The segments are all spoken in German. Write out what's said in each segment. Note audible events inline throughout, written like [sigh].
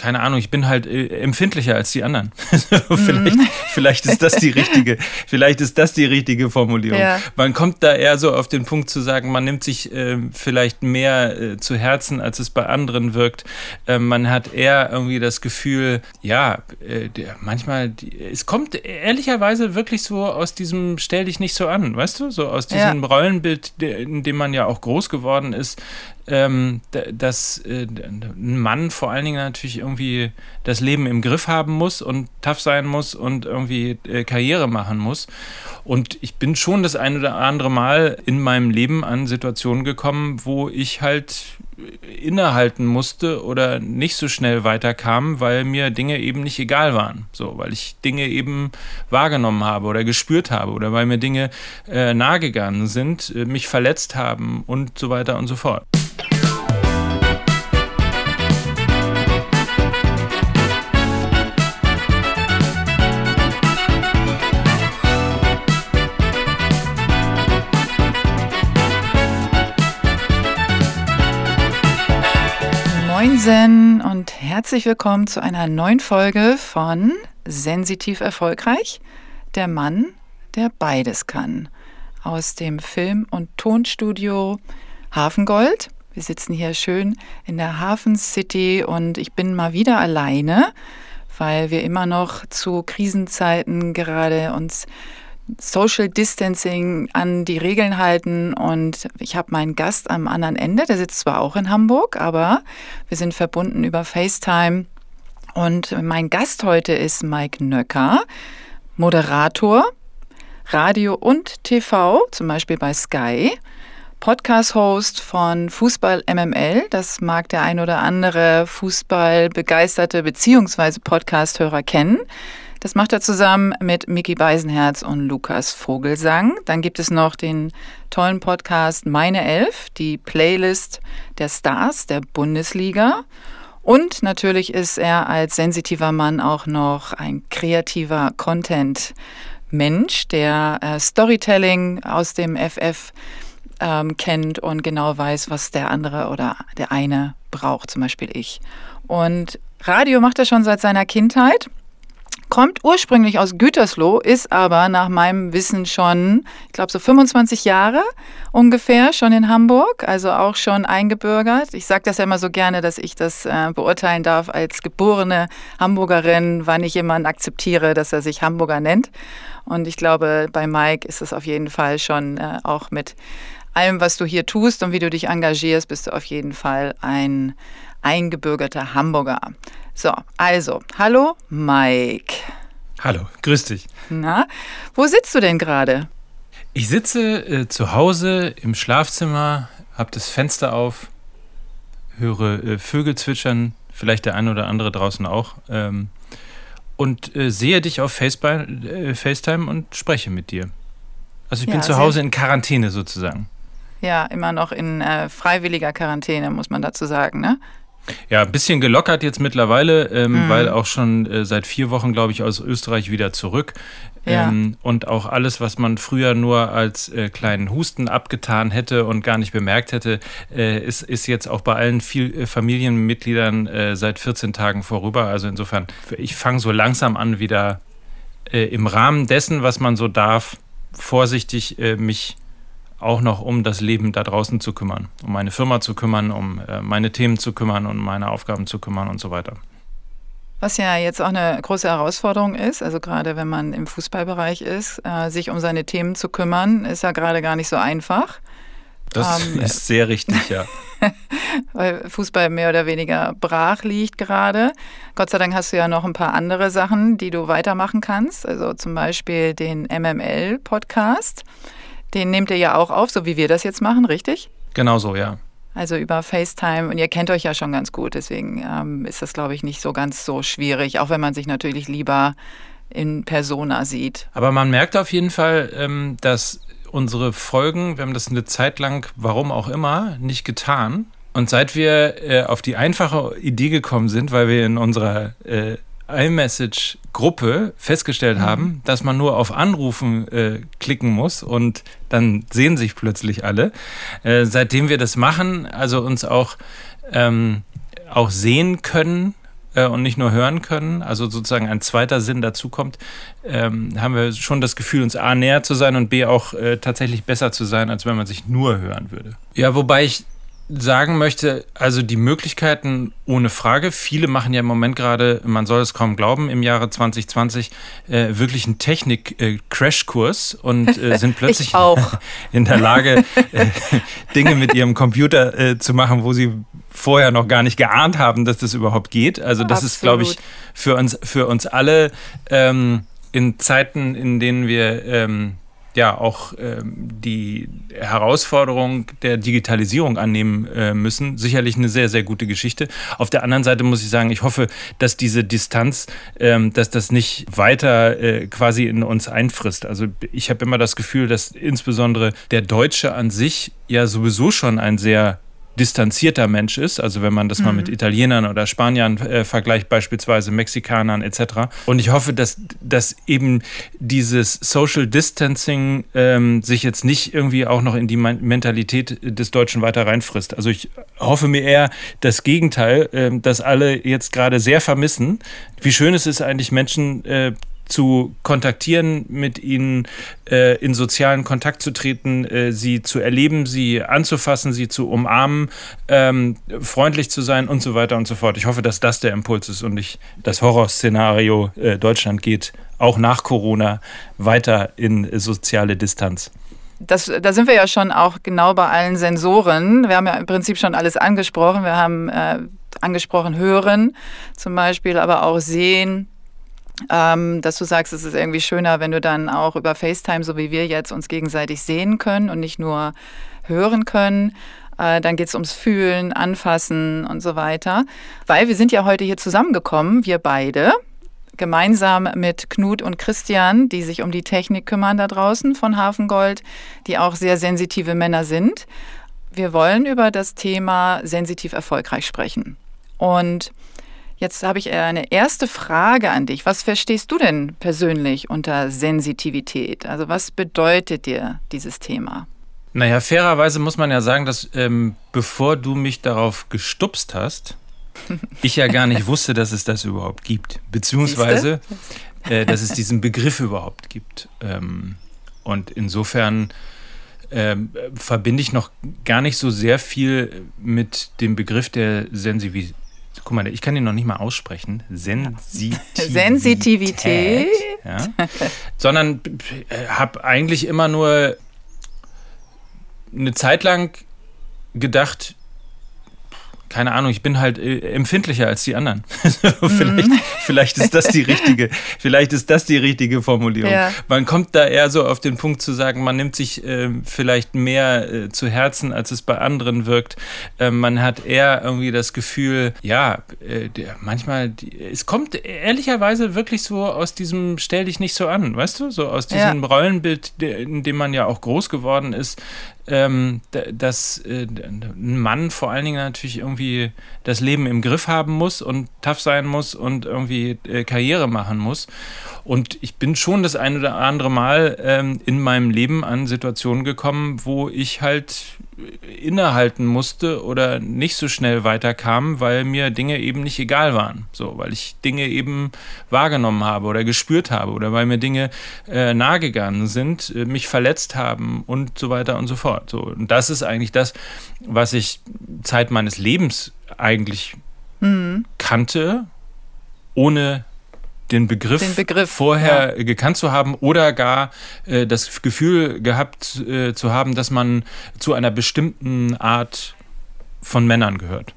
keine Ahnung, ich bin halt äh, empfindlicher als die anderen. [laughs] vielleicht, mm. vielleicht ist das die richtige, vielleicht ist das die richtige Formulierung. Ja. Man kommt da eher so auf den Punkt zu sagen, man nimmt sich äh, vielleicht mehr äh, zu Herzen, als es bei anderen wirkt. Ähm, man hat eher irgendwie das Gefühl, ja, äh, manchmal, es kommt ehrlicherweise wirklich so aus diesem Stell dich nicht so an, weißt du? So aus diesem ja. Rollenbild, in dem man ja auch groß geworden ist, ähm, dass äh, ein Mann vor allen Dingen natürlich irgendwie das Leben im Griff haben muss und tough sein muss und irgendwie äh, Karriere machen muss. Und ich bin schon das ein oder andere Mal in meinem Leben an Situationen gekommen, wo ich halt innehalten musste oder nicht so schnell weiterkam, weil mir Dinge eben nicht egal waren. So, weil ich Dinge eben wahrgenommen habe oder gespürt habe oder weil mir Dinge äh, nahegegangen sind, äh, mich verletzt haben und so weiter und so fort. Moinsen und herzlich willkommen zu einer neuen Folge von Sensitiv Erfolgreich, der Mann, der beides kann. Aus dem Film- und Tonstudio Hafengold. Wir sitzen hier schön in der Hafen City und ich bin mal wieder alleine, weil wir immer noch zu Krisenzeiten gerade uns Social Distancing an die Regeln halten. Und ich habe meinen Gast am anderen Ende, der sitzt zwar auch in Hamburg, aber wir sind verbunden über FaceTime. Und mein Gast heute ist Mike Nöcker, Moderator, Radio und TV, zum Beispiel bei Sky. Podcast-Host von Fußball MML. Das mag der ein oder andere Fußballbegeisterte bzw. Podcast-Hörer kennen. Das macht er zusammen mit Mickey Beisenherz und Lukas Vogelsang. Dann gibt es noch den tollen Podcast Meine Elf, die Playlist der Stars der Bundesliga. Und natürlich ist er als sensitiver Mann auch noch ein kreativer Content-Mensch, der äh, Storytelling aus dem FF ähm, kennt und genau weiß, was der andere oder der eine braucht, zum Beispiel ich. Und Radio macht er schon seit seiner Kindheit kommt ursprünglich aus Gütersloh, ist aber nach meinem Wissen schon, ich glaube, so 25 Jahre ungefähr schon in Hamburg, also auch schon eingebürgert. Ich sage das ja immer so gerne, dass ich das äh, beurteilen darf als geborene Hamburgerin, wann ich jemanden akzeptiere, dass er sich Hamburger nennt. Und ich glaube, bei Mike ist es auf jeden Fall schon äh, auch mit allem, was du hier tust und wie du dich engagierst, bist du auf jeden Fall ein eingebürgerter Hamburger. So, also, hallo Mike. Hallo, grüß dich. Na, wo sitzt du denn gerade? Ich sitze äh, zu Hause im Schlafzimmer, habe das Fenster auf, höre äh, Vögel zwitschern, vielleicht der eine oder andere draußen auch, ähm, und äh, sehe dich auf äh, FaceTime und spreche mit dir. Also ich ja, bin zu Hause in Quarantäne sozusagen. Ja, immer noch in äh, freiwilliger Quarantäne, muss man dazu sagen, ne? Ja, ein bisschen gelockert jetzt mittlerweile, ähm, mhm. weil auch schon äh, seit vier Wochen, glaube ich, aus Österreich wieder zurück. Ja. Ähm, und auch alles, was man früher nur als äh, kleinen Husten abgetan hätte und gar nicht bemerkt hätte, äh, ist, ist jetzt auch bei allen viel, äh, Familienmitgliedern äh, seit 14 Tagen vorüber. Also insofern, ich fange so langsam an, wieder äh, im Rahmen dessen, was man so darf, vorsichtig mich auch noch um das Leben da draußen zu kümmern, um meine Firma zu kümmern, um äh, meine Themen zu kümmern und um meine Aufgaben zu kümmern und so weiter. Was ja jetzt auch eine große Herausforderung ist, also gerade wenn man im Fußballbereich ist, äh, sich um seine Themen zu kümmern, ist ja gerade gar nicht so einfach. Das ähm, ist sehr richtig, ja. [laughs] weil Fußball mehr oder weniger brach liegt gerade. Gott sei Dank hast du ja noch ein paar andere Sachen, die du weitermachen kannst. Also zum Beispiel den MML-Podcast. Den nehmt ihr ja auch auf, so wie wir das jetzt machen, richtig? Genau so, ja. Also über FaceTime und ihr kennt euch ja schon ganz gut, deswegen ähm, ist das, glaube ich, nicht so ganz so schwierig, auch wenn man sich natürlich lieber in Persona sieht. Aber man merkt auf jeden Fall, ähm, dass unsere Folgen, wir haben das eine Zeit lang, warum auch immer, nicht getan. Und seit wir äh, auf die einfache Idee gekommen sind, weil wir in unserer äh, iMessage-Gruppe festgestellt mhm. haben, dass man nur auf Anrufen äh, klicken muss und dann sehen sich plötzlich alle. Äh, seitdem wir das machen, also uns auch, ähm, auch sehen können äh, und nicht nur hören können, also sozusagen ein zweiter Sinn dazukommt, ähm, haben wir schon das Gefühl, uns A näher zu sein und B auch äh, tatsächlich besser zu sein, als wenn man sich nur hören würde. Ja, wobei ich sagen möchte, also die Möglichkeiten ohne Frage. Viele machen ja im Moment gerade, man soll es kaum glauben, im Jahre 2020 äh, wirklich einen Technik-Crashkurs äh, und äh, [laughs] sind plötzlich [laughs] in der Lage, äh, Dinge mit ihrem Computer äh, zu machen, wo sie vorher noch gar nicht geahnt haben, dass das überhaupt geht. Also das Absolut. ist, glaube ich, für uns, für uns alle ähm, in Zeiten, in denen wir ähm, ja auch ähm, die Herausforderung der Digitalisierung annehmen äh, müssen. Sicherlich eine sehr, sehr gute Geschichte. Auf der anderen Seite muss ich sagen, ich hoffe, dass diese Distanz, ähm, dass das nicht weiter äh, quasi in uns einfrisst. Also ich habe immer das Gefühl, dass insbesondere der Deutsche an sich ja sowieso schon ein sehr distanzierter Mensch ist, also wenn man das mhm. mal mit Italienern oder Spaniern äh, vergleicht, beispielsweise Mexikanern etc. Und ich hoffe, dass, dass eben dieses Social Distancing ähm, sich jetzt nicht irgendwie auch noch in die Mentalität des Deutschen weiter reinfrisst. Also ich hoffe mir eher das Gegenteil, äh, dass alle jetzt gerade sehr vermissen, wie schön es ist eigentlich Menschen äh, zu kontaktieren, mit ihnen äh, in sozialen Kontakt zu treten, äh, sie zu erleben, sie anzufassen, sie zu umarmen, ähm, freundlich zu sein und so weiter und so fort. Ich hoffe, dass das der Impuls ist und nicht das Horrorszenario äh, Deutschland geht auch nach Corona weiter in soziale Distanz. Das, da sind wir ja schon auch genau bei allen Sensoren. Wir haben ja im Prinzip schon alles angesprochen. Wir haben äh, angesprochen Hören zum Beispiel, aber auch Sehen, ähm, dass du sagst, es ist irgendwie schöner, wenn du dann auch über FaceTime, so wie wir jetzt, uns gegenseitig sehen können und nicht nur hören können. Äh, dann geht es ums Fühlen, Anfassen und so weiter. Weil wir sind ja heute hier zusammengekommen, wir beide, gemeinsam mit Knut und Christian, die sich um die Technik kümmern da draußen von Hafengold, die auch sehr sensitive Männer sind. Wir wollen über das Thema sensitiv erfolgreich sprechen. Und Jetzt habe ich eine erste Frage an dich. Was verstehst du denn persönlich unter Sensitivität? Also was bedeutet dir dieses Thema? Naja, fairerweise muss man ja sagen, dass ähm, bevor du mich darauf gestupst hast, [laughs] ich ja gar nicht wusste, dass es das überhaupt gibt. Beziehungsweise, äh, dass es diesen Begriff überhaupt gibt. Ähm, und insofern ähm, verbinde ich noch gar nicht so sehr viel mit dem Begriff der Sensitivität guck mal, ich kann ihn noch nicht mal aussprechen. Sensitivität. Sensitivität. Ja. Sondern äh, habe eigentlich immer nur eine Zeit lang gedacht, keine Ahnung, ich bin halt äh, empfindlicher als die anderen. [laughs] vielleicht, mhm. vielleicht, ist das die richtige, [laughs] vielleicht ist das die richtige Formulierung. Ja. Man kommt da eher so auf den Punkt zu sagen, man nimmt sich äh, vielleicht mehr äh, zu Herzen, als es bei anderen wirkt. Äh, man hat eher irgendwie das Gefühl, ja, äh, manchmal, es kommt ehrlicherweise wirklich so aus diesem Stell dich nicht so an, weißt du? So aus diesem ja. Rollenbild, in dem man ja auch groß geworden ist, ähm, dass äh, ein Mann vor allen Dingen natürlich irgendwie das Leben im Griff haben muss und tough sein muss und irgendwie äh, Karriere machen muss. Und ich bin schon das ein oder andere Mal ähm, in meinem Leben an Situationen gekommen, wo ich halt innehalten musste oder nicht so schnell weiterkam, weil mir Dinge eben nicht egal waren. So, weil ich Dinge eben wahrgenommen habe oder gespürt habe oder weil mir Dinge äh, nahegegangen sind, äh, mich verletzt haben und so weiter und so fort. So, und das ist eigentlich das, was ich Zeit meines Lebens eigentlich mhm. kannte, ohne den Begriff, den Begriff vorher ja. gekannt zu haben oder gar äh, das Gefühl gehabt äh, zu haben, dass man zu einer bestimmten Art von Männern gehört.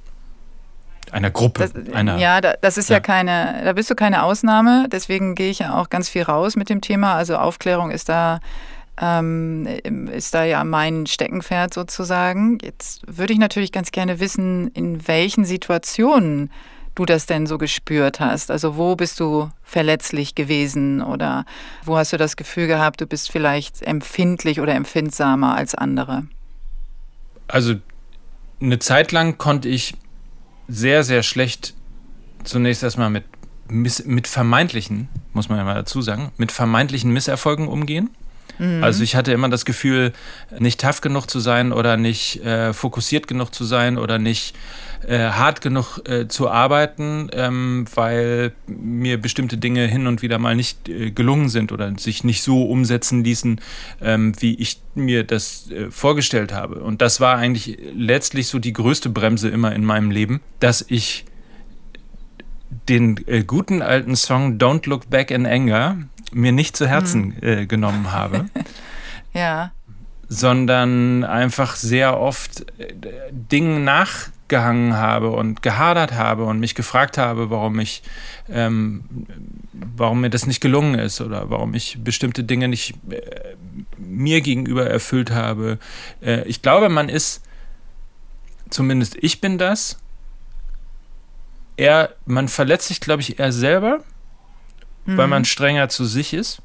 Einer Gruppe. Das, einer, ja, das ist ja. ja. keine, da bist du keine Ausnahme. Deswegen gehe ich ja auch ganz viel raus mit dem Thema. Also Aufklärung ist da, ähm, ist da ja mein Steckenpferd sozusagen. Jetzt würde ich natürlich ganz gerne wissen, in welchen Situationen du das denn so gespürt hast. Also wo bist du verletzlich gewesen oder wo hast du das Gefühl gehabt, du bist vielleicht empfindlich oder empfindsamer als andere? Also eine Zeit lang konnte ich sehr, sehr schlecht zunächst erstmal mit, mit vermeintlichen, muss man ja mal dazu sagen, mit vermeintlichen Misserfolgen umgehen. Mhm. Also ich hatte immer das Gefühl, nicht tough genug zu sein oder nicht äh, fokussiert genug zu sein oder nicht äh, hart genug äh, zu arbeiten, ähm, weil mir bestimmte Dinge hin und wieder mal nicht äh, gelungen sind oder sich nicht so umsetzen ließen, ähm, wie ich mir das äh, vorgestellt habe. Und das war eigentlich letztlich so die größte Bremse immer in meinem Leben, dass ich den äh, guten alten Song Don't Look Back in Anger mir nicht zu Herzen hm. äh, genommen habe. [laughs] ja. Sondern einfach sehr oft äh, Dingen nachgehangen habe und gehadert habe und mich gefragt habe, warum ich, ähm, warum mir das nicht gelungen ist oder warum ich bestimmte Dinge nicht äh, mir gegenüber erfüllt habe. Äh, ich glaube, man ist, zumindest ich bin das, eher, man verletzt sich, glaube ich, eher selber mhm. weil man strenger zu sich ist.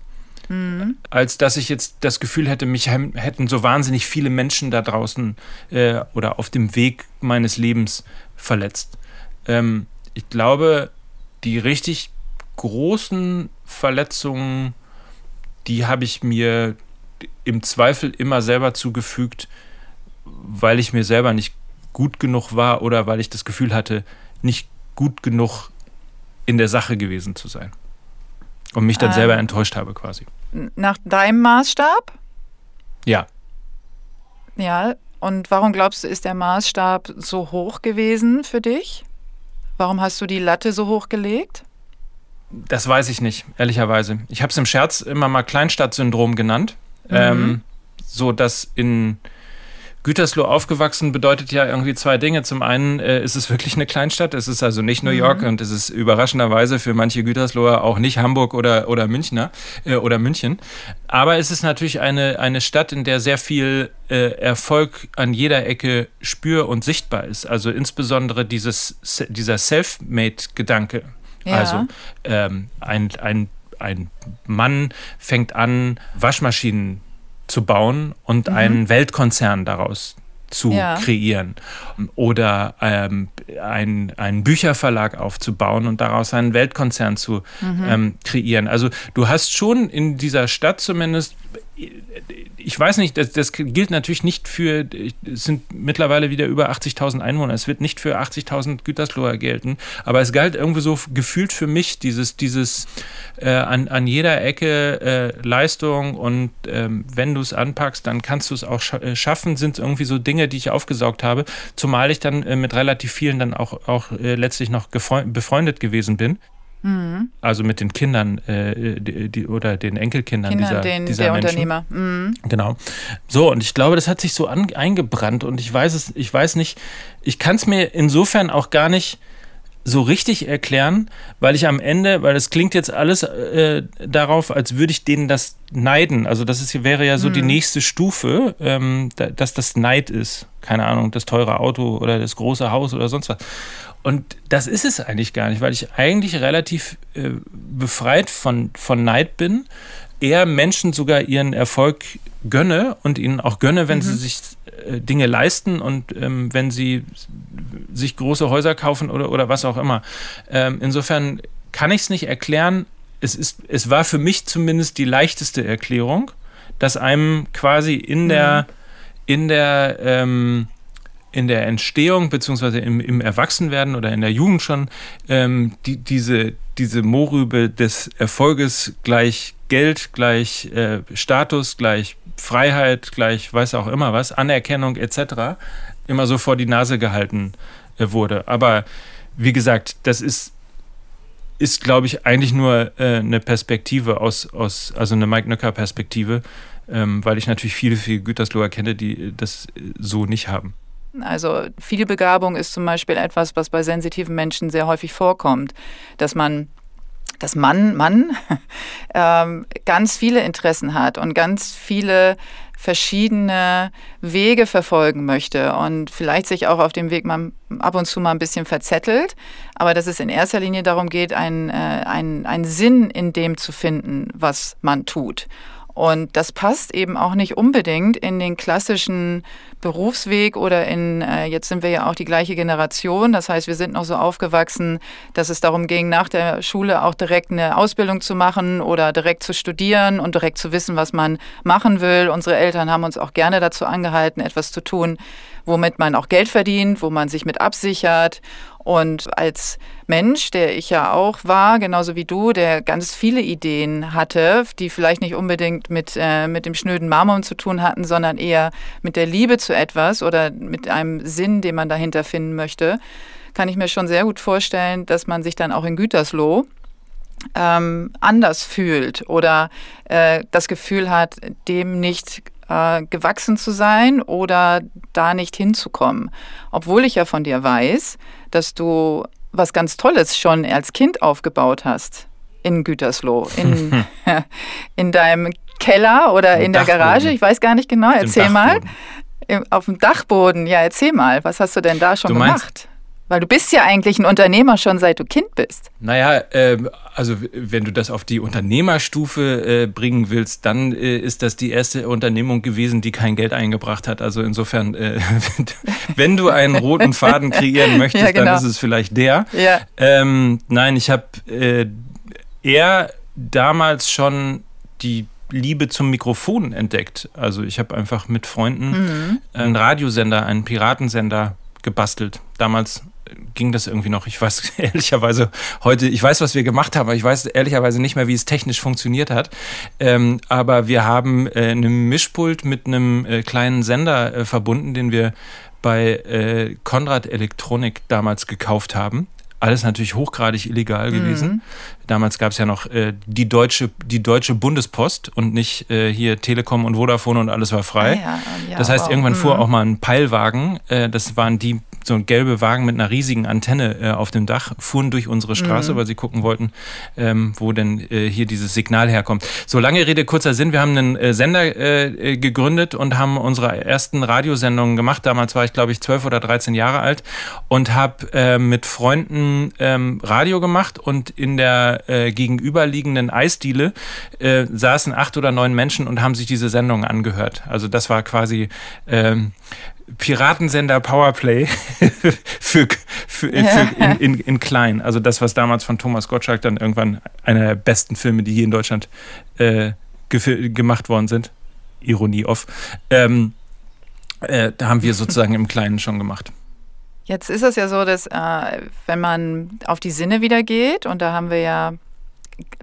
Mhm. Als dass ich jetzt das Gefühl hätte, mich hätten so wahnsinnig viele Menschen da draußen äh, oder auf dem Weg meines Lebens verletzt. Ähm, ich glaube, die richtig großen Verletzungen, die habe ich mir im Zweifel immer selber zugefügt, weil ich mir selber nicht gut genug war oder weil ich das Gefühl hatte, nicht gut genug in der Sache gewesen zu sein. Und mich dann ähm, selber enttäuscht habe quasi. Nach deinem Maßstab? Ja. Ja, und warum glaubst du, ist der Maßstab so hoch gewesen für dich? Warum hast du die Latte so hoch gelegt? Das weiß ich nicht, ehrlicherweise. Ich habe es im Scherz immer mal Kleinstadtsyndrom genannt. Mhm. Ähm, so dass in Gütersloh aufgewachsen bedeutet ja irgendwie zwei Dinge. Zum einen äh, ist es wirklich eine Kleinstadt. Es ist also nicht New mhm. York mhm. und es ist überraschenderweise für manche Gütersloher auch nicht Hamburg oder, oder Münchner äh, oder München. Aber es ist natürlich eine, eine Stadt, in der sehr viel äh, Erfolg an jeder Ecke spür und sichtbar ist. Also insbesondere dieses, dieser Self-Made-Gedanke. Ja. Also ähm, ein, ein, ein Mann fängt an, Waschmaschinen zu bauen und mhm. einen Weltkonzern daraus zu ja. kreieren oder ähm, ein, einen Bücherverlag aufzubauen und daraus einen Weltkonzern zu mhm. ähm, kreieren. Also du hast schon in dieser Stadt zumindest ich weiß nicht, das, das, gilt natürlich nicht für, es sind mittlerweile wieder über 80.000 Einwohner, es wird nicht für 80.000 Gütersloher gelten, aber es galt irgendwie so gefühlt für mich dieses, dieses äh, an, an jeder Ecke äh, Leistung und ähm, wenn du es anpackst, dann kannst du es auch scha äh, schaffen, sind irgendwie so Dinge, die ich aufgesaugt habe, zumal ich dann äh, mit relativ vielen dann auch, auch äh, letztlich noch befreundet gewesen bin. Mhm. Also mit den Kindern äh, die, die, oder den Enkelkindern Kindern, dieser, den, dieser der Menschen. Unternehmer. Mhm. Genau. So, und ich glaube, das hat sich so an, eingebrannt und ich weiß es, ich weiß nicht, ich kann es mir insofern auch gar nicht so richtig erklären, weil ich am Ende, weil es klingt jetzt alles äh, darauf, als würde ich denen das neiden. Also das ist, wäre ja so mhm. die nächste Stufe, ähm, da, dass das Neid ist. Keine Ahnung, das teure Auto oder das große Haus oder sonst was. Und das ist es eigentlich gar nicht, weil ich eigentlich relativ äh, befreit von, von Neid bin, eher Menschen sogar ihren Erfolg gönne und ihnen auch gönne, wenn mhm. sie sich äh, Dinge leisten und ähm, wenn sie sich große Häuser kaufen oder, oder was auch immer. Ähm, insofern kann ich es nicht erklären. Es, ist, es war für mich zumindest die leichteste Erklärung, dass einem quasi in der, mhm. in der ähm, in der Entstehung beziehungsweise im, im Erwachsenwerden oder in der Jugend schon ähm, die, diese, diese Mohrrübe des Erfolges gleich Geld, gleich äh, Status, gleich Freiheit, gleich weiß auch immer was, Anerkennung etc. immer so vor die Nase gehalten äh, wurde. Aber wie gesagt, das ist ist, glaube ich, eigentlich nur äh, eine Perspektive aus, aus, also eine Mike Nöcker-Perspektive, ähm, weil ich natürlich viele, viele Gütersloher kenne, die das so nicht haben. Also Vielbegabung ist zum Beispiel etwas, was bei sensitiven Menschen sehr häufig vorkommt, dass man dass man, Mann [laughs] ähm, ganz viele Interessen hat und ganz viele verschiedene Wege verfolgen möchte und vielleicht sich auch auf dem Weg mal ab und zu mal ein bisschen verzettelt, aber dass es in erster Linie darum geht, einen, äh, einen, einen Sinn in dem zu finden, was man tut. Und das passt eben auch nicht unbedingt in den klassischen Berufsweg oder in, äh, jetzt sind wir ja auch die gleiche Generation, das heißt, wir sind noch so aufgewachsen, dass es darum ging, nach der Schule auch direkt eine Ausbildung zu machen oder direkt zu studieren und direkt zu wissen, was man machen will. Unsere Eltern haben uns auch gerne dazu angehalten, etwas zu tun, womit man auch Geld verdient, wo man sich mit absichert. Und als Mensch, der ich ja auch war, genauso wie du, der ganz viele Ideen hatte, die vielleicht nicht unbedingt mit, äh, mit dem schnöden Marmor zu tun hatten, sondern eher mit der Liebe zu etwas oder mit einem Sinn, den man dahinter finden möchte, kann ich mir schon sehr gut vorstellen, dass man sich dann auch in Gütersloh ähm, anders fühlt oder äh, das Gefühl hat, dem nicht äh, gewachsen zu sein oder da nicht hinzukommen. Obwohl ich ja von dir weiß, dass du was ganz Tolles schon als Kind aufgebaut hast in Gütersloh, in, [laughs] [laughs] in deinem Keller oder in der Garage, ich weiß gar nicht genau, erzähl mal. Auf dem Dachboden, ja, erzähl mal, was hast du denn da schon du meinst, gemacht? Weil du bist ja eigentlich ein Unternehmer schon seit du Kind bist. Naja, äh, also wenn du das auf die Unternehmerstufe äh, bringen willst, dann äh, ist das die erste Unternehmung gewesen, die kein Geld eingebracht hat. Also insofern, äh, [laughs] wenn du einen roten Faden kreieren [laughs] möchtest, ja, genau. dann ist es vielleicht der. Ja. Ähm, nein, ich habe äh, eher damals schon die Liebe zum Mikrofon entdeckt. Also ich habe einfach mit Freunden mhm. einen Radiosender, einen Piratensender gebastelt. Damals ging das irgendwie noch. Ich weiß [laughs] ehrlicherweise heute, ich weiß, was wir gemacht haben, aber ich weiß ehrlicherweise nicht mehr, wie es technisch funktioniert hat. Ähm, aber wir haben äh, einen Mischpult mit einem äh, kleinen Sender äh, verbunden, den wir bei äh, Konrad Elektronik damals gekauft haben. Alles natürlich hochgradig illegal gewesen. Mhm. Damals gab es ja noch äh, die, deutsche, die deutsche Bundespost und nicht äh, hier Telekom und Vodafone und alles war frei. Ah, ja, ja, das heißt, wow. irgendwann mhm. fuhr auch mal ein Peilwagen. Äh, das waren die so ein gelbe Wagen mit einer riesigen Antenne äh, auf dem Dach, fuhren durch unsere Straße, mhm. weil sie gucken wollten, ähm, wo denn äh, hier dieses Signal herkommt. So lange Rede, kurzer Sinn. Wir haben einen äh, Sender gegründet und haben unsere ersten Radiosendungen gemacht. Damals war ich, glaube ich, zwölf oder dreizehn Jahre alt und habe mit Freunden ähm, Radio gemacht und in der äh, gegenüberliegenden Eisdiele saßen acht oder neun Menschen und haben sich diese Sendungen angehört. Also das war quasi ähm, Piratensender Powerplay [laughs] für, für, für in, in, in, klein. Also das, was damals von Thomas Gottschalk dann irgendwann einer der besten Filme, die hier in Deutschland äh, gemacht worden sind. Ironie off. Ähm, äh, da haben wir sozusagen im Kleinen schon gemacht. Jetzt ist es ja so, dass äh, wenn man auf die Sinne wieder geht, und da haben wir ja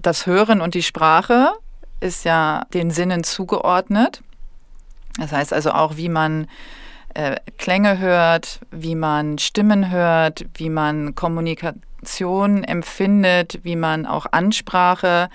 das Hören und die Sprache, ist ja den Sinnen zugeordnet. Das heißt also auch, wie man äh, Klänge hört, wie man Stimmen hört, wie man Kommunikation empfindet, wie man auch Ansprache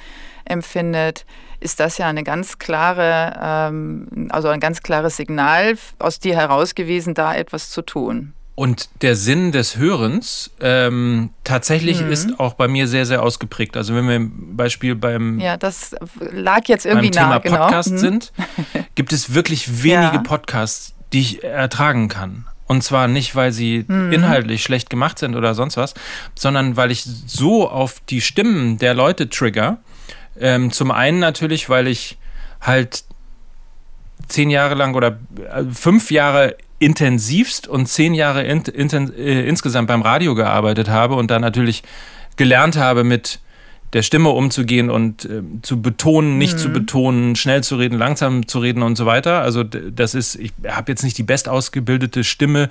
empfindet, ist das ja eine ganz klare, ähm, also ein ganz klares Signal aus dir heraus gewesen, da etwas zu tun. Und der Sinn des Hörens ähm, tatsächlich mhm. ist auch bei mir sehr, sehr ausgeprägt. Also wenn wir im Beispiel beim ja, das lag jetzt irgendwie beim nah, Thema genau. Podcast mhm. sind, [laughs] gibt es wirklich wenige ja. Podcasts, die ich ertragen kann. Und zwar nicht, weil sie mhm. inhaltlich schlecht gemacht sind oder sonst was, sondern weil ich so auf die Stimmen der Leute trigger. Ähm, zum einen natürlich, weil ich halt zehn Jahre lang oder äh, fünf Jahre intensivst und zehn Jahre in, in, äh, insgesamt beim Radio gearbeitet habe und da natürlich gelernt habe, mit der Stimme umzugehen und äh, zu betonen, nicht mhm. zu betonen, schnell zu reden, langsam zu reden und so weiter. Also das ist, ich habe jetzt nicht die bestausgebildete Stimme.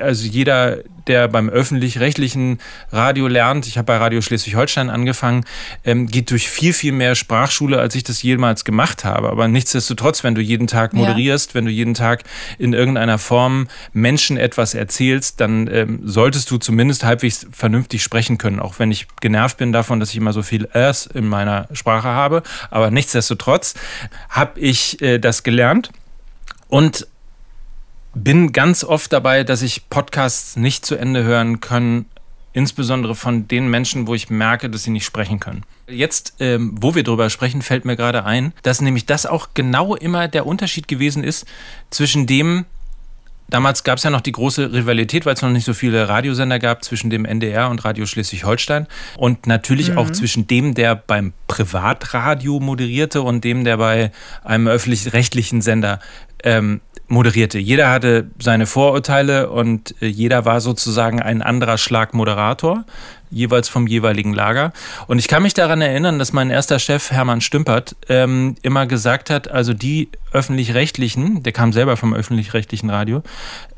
Also jeder, der beim öffentlich-rechtlichen Radio lernt, ich habe bei Radio Schleswig-Holstein angefangen, ähm, geht durch viel, viel mehr Sprachschule, als ich das jemals gemacht habe. Aber nichtsdestotrotz, wenn du jeden Tag moderierst, ja. wenn du jeden Tag in irgendeiner Form Menschen etwas erzählst, dann ähm, solltest du zumindest halbwegs vernünftig sprechen können. Auch wenn ich genervt bin davon, dass ich immer so viel S in meiner Sprache habe. Aber nichtsdestotrotz habe ich äh, das gelernt und bin ganz oft dabei, dass ich Podcasts nicht zu Ende hören kann, insbesondere von den Menschen, wo ich merke, dass sie nicht sprechen können. Jetzt, ähm, wo wir drüber sprechen, fällt mir gerade ein, dass nämlich das auch genau immer der Unterschied gewesen ist zwischen dem, Damals gab es ja noch die große Rivalität, weil es noch nicht so viele Radiosender gab zwischen dem NDR und Radio Schleswig-Holstein. Und natürlich mhm. auch zwischen dem, der beim Privatradio moderierte und dem, der bei einem öffentlich-rechtlichen Sender ähm, moderierte. Jeder hatte seine Vorurteile und äh, jeder war sozusagen ein anderer Schlag Moderator, jeweils vom jeweiligen Lager. Und ich kann mich daran erinnern, dass mein erster Chef Hermann Stümpert ähm, immer gesagt hat, also die öffentlich-rechtlichen, der kam selber vom öffentlich-rechtlichen Radio,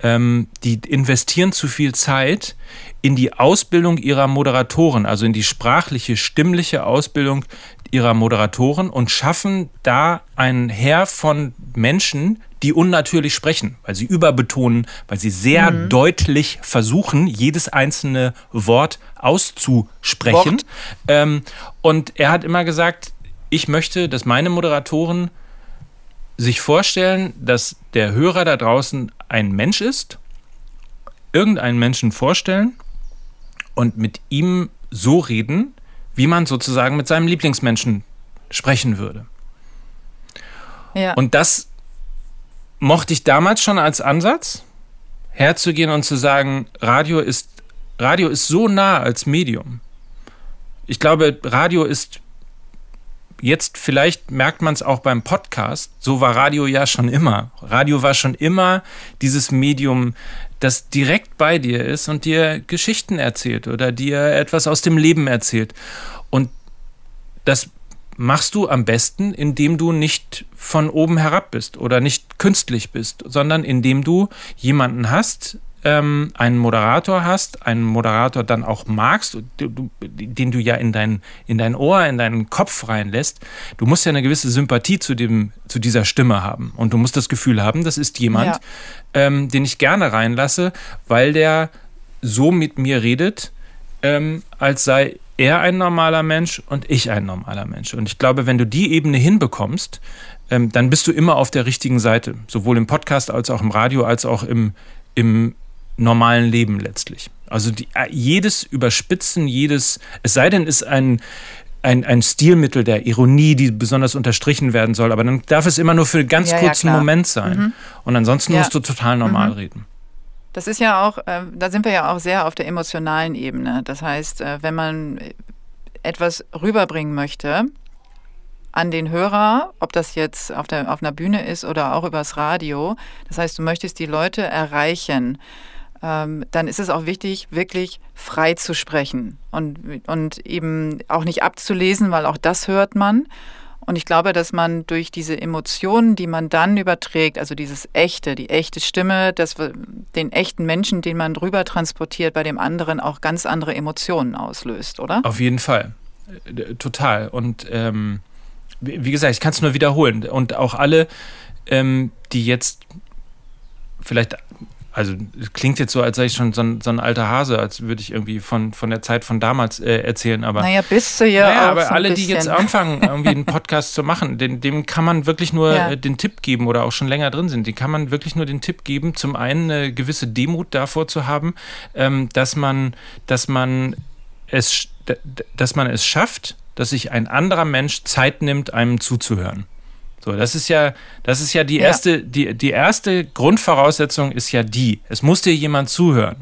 ähm, die investieren zu viel Zeit in die Ausbildung ihrer Moderatoren, also in die sprachliche, stimmliche Ausbildung ihrer Moderatoren und schaffen da ein Heer von Menschen, die unnatürlich sprechen, weil sie überbetonen, weil sie sehr mhm. deutlich versuchen, jedes einzelne Wort auszusprechen. Ähm, und er hat immer gesagt, ich möchte, dass meine Moderatoren sich vorstellen, dass der Hörer da draußen ein Mensch ist, irgendeinen Menschen vorstellen und mit ihm so reden, wie man sozusagen mit seinem Lieblingsmenschen sprechen würde. Ja. Und das mochte ich damals schon als Ansatz, herzugehen und zu sagen, Radio ist, Radio ist so nah als Medium. Ich glaube, Radio ist jetzt vielleicht merkt man es auch beim Podcast, so war Radio ja schon immer. Radio war schon immer dieses Medium, das direkt bei dir ist und dir Geschichten erzählt oder dir etwas aus dem Leben erzählt. Und das machst du am besten, indem du nicht von oben herab bist oder nicht künstlich bist, sondern indem du jemanden hast, ähm, einen Moderator hast, einen Moderator dann auch magst, den du ja in dein, in dein Ohr, in deinen Kopf reinlässt. Du musst ja eine gewisse Sympathie zu, dem, zu dieser Stimme haben. Und du musst das Gefühl haben, das ist jemand, ja. ähm, den ich gerne reinlasse, weil der so mit mir redet, ähm, als sei er ein normaler Mensch und ich ein normaler Mensch. Und ich glaube, wenn du die Ebene hinbekommst, ähm, dann bist du immer auf der richtigen Seite. Sowohl im Podcast als auch im Radio, als auch im, im normalen Leben letztlich. Also die, äh, jedes Überspitzen, jedes, es sei denn, ist ein, ein, ein Stilmittel der Ironie, die besonders unterstrichen werden soll, aber dann darf es immer nur für einen ganz ja, kurzen ja, Moment sein. Mhm. Und ansonsten ja. musst du total normal mhm. reden. Das ist ja auch, äh, da sind wir ja auch sehr auf der emotionalen Ebene. Das heißt, äh, wenn man etwas rüberbringen möchte an den Hörer, ob das jetzt auf, der, auf einer Bühne ist oder auch übers Radio, das heißt, du möchtest die Leute erreichen, ähm, dann ist es auch wichtig, wirklich frei zu sprechen und, und eben auch nicht abzulesen, weil auch das hört man. Und ich glaube, dass man durch diese Emotionen, die man dann überträgt, also dieses echte, die echte Stimme, das, den echten Menschen, den man drüber transportiert, bei dem anderen auch ganz andere Emotionen auslöst, oder? Auf jeden Fall. Äh, total. Und ähm, wie gesagt, ich kann es nur wiederholen. Und auch alle, ähm, die jetzt vielleicht also klingt jetzt so, als sei ich schon so ein, so ein alter Hase, als würde ich irgendwie von, von der Zeit von damals äh, erzählen. Aber, naja, bist du ja. Naja, aber so alle, bisschen. die jetzt anfangen, [laughs] irgendwie einen Podcast zu machen, den, dem kann man wirklich nur ja. äh, den Tipp geben oder auch schon länger drin sind, dem kann man wirklich nur den Tipp geben, zum einen eine gewisse Demut davor zu haben, ähm, dass man, dass man es, dass man es schafft, dass sich ein anderer Mensch Zeit nimmt, einem zuzuhören. So, das ist ja, das ist ja die erste, ja. Die, die erste Grundvoraussetzung ist ja die. Es muss dir jemand zuhören.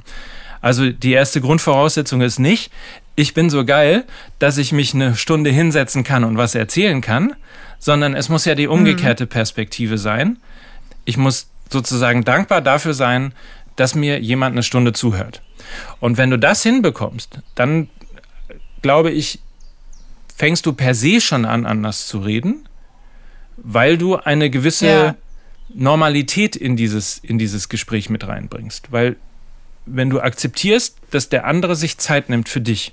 Also die erste Grundvoraussetzung ist nicht, ich bin so geil, dass ich mich eine Stunde hinsetzen kann und was erzählen kann, sondern es muss ja die umgekehrte mhm. Perspektive sein. Ich muss sozusagen dankbar dafür sein, dass mir jemand eine Stunde zuhört. Und wenn du das hinbekommst, dann glaube ich, fängst du per se schon an, anders zu reden weil du eine gewisse ja. Normalität in dieses, in dieses Gespräch mit reinbringst. Weil wenn du akzeptierst, dass der andere sich Zeit nimmt für dich,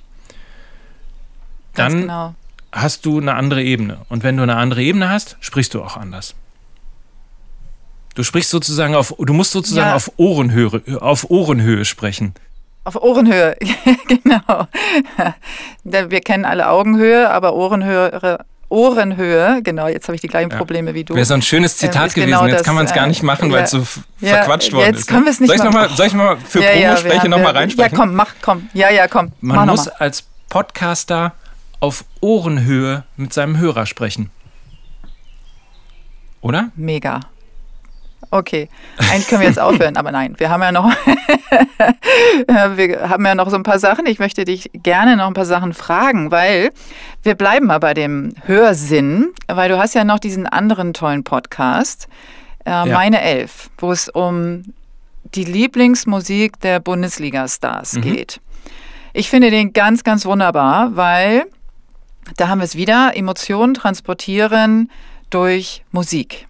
dann genau. hast du eine andere Ebene. Und wenn du eine andere Ebene hast, sprichst du auch anders. Du sprichst sozusagen auf, du musst sozusagen ja. auf Ohrenhöhe, auf Ohrenhöhe sprechen. Auf Ohrenhöhe, [laughs] genau. Wir kennen alle Augenhöhe, aber Ohrenhöhe Ohrenhöhe, genau, jetzt habe ich die gleichen Probleme wie du. Wäre so ein schönes Zitat ähm, gewesen, genau jetzt das, kann man es gar nicht machen, äh, weil es so ja, verquatscht worden jetzt ist. Können nicht soll, ich noch mal, soll ich mal für ja, Promospreche ja, nochmal reinsprechen? Ja, komm, mach, komm. Ja, ja, komm. Man muss als Podcaster auf Ohrenhöhe mit seinem Hörer sprechen. Oder? Mega. Okay, eigentlich können wir jetzt aufhören, aber nein, wir haben ja noch, [laughs] wir haben ja noch so ein paar Sachen. Ich möchte dich gerne noch ein paar Sachen fragen, weil wir bleiben mal bei dem Hörsinn, weil du hast ja noch diesen anderen tollen Podcast, äh, ja. Meine Elf, wo es um die Lieblingsmusik der Bundesliga-Stars mhm. geht. Ich finde den ganz, ganz wunderbar, weil da haben wir es wieder, Emotionen transportieren durch Musik.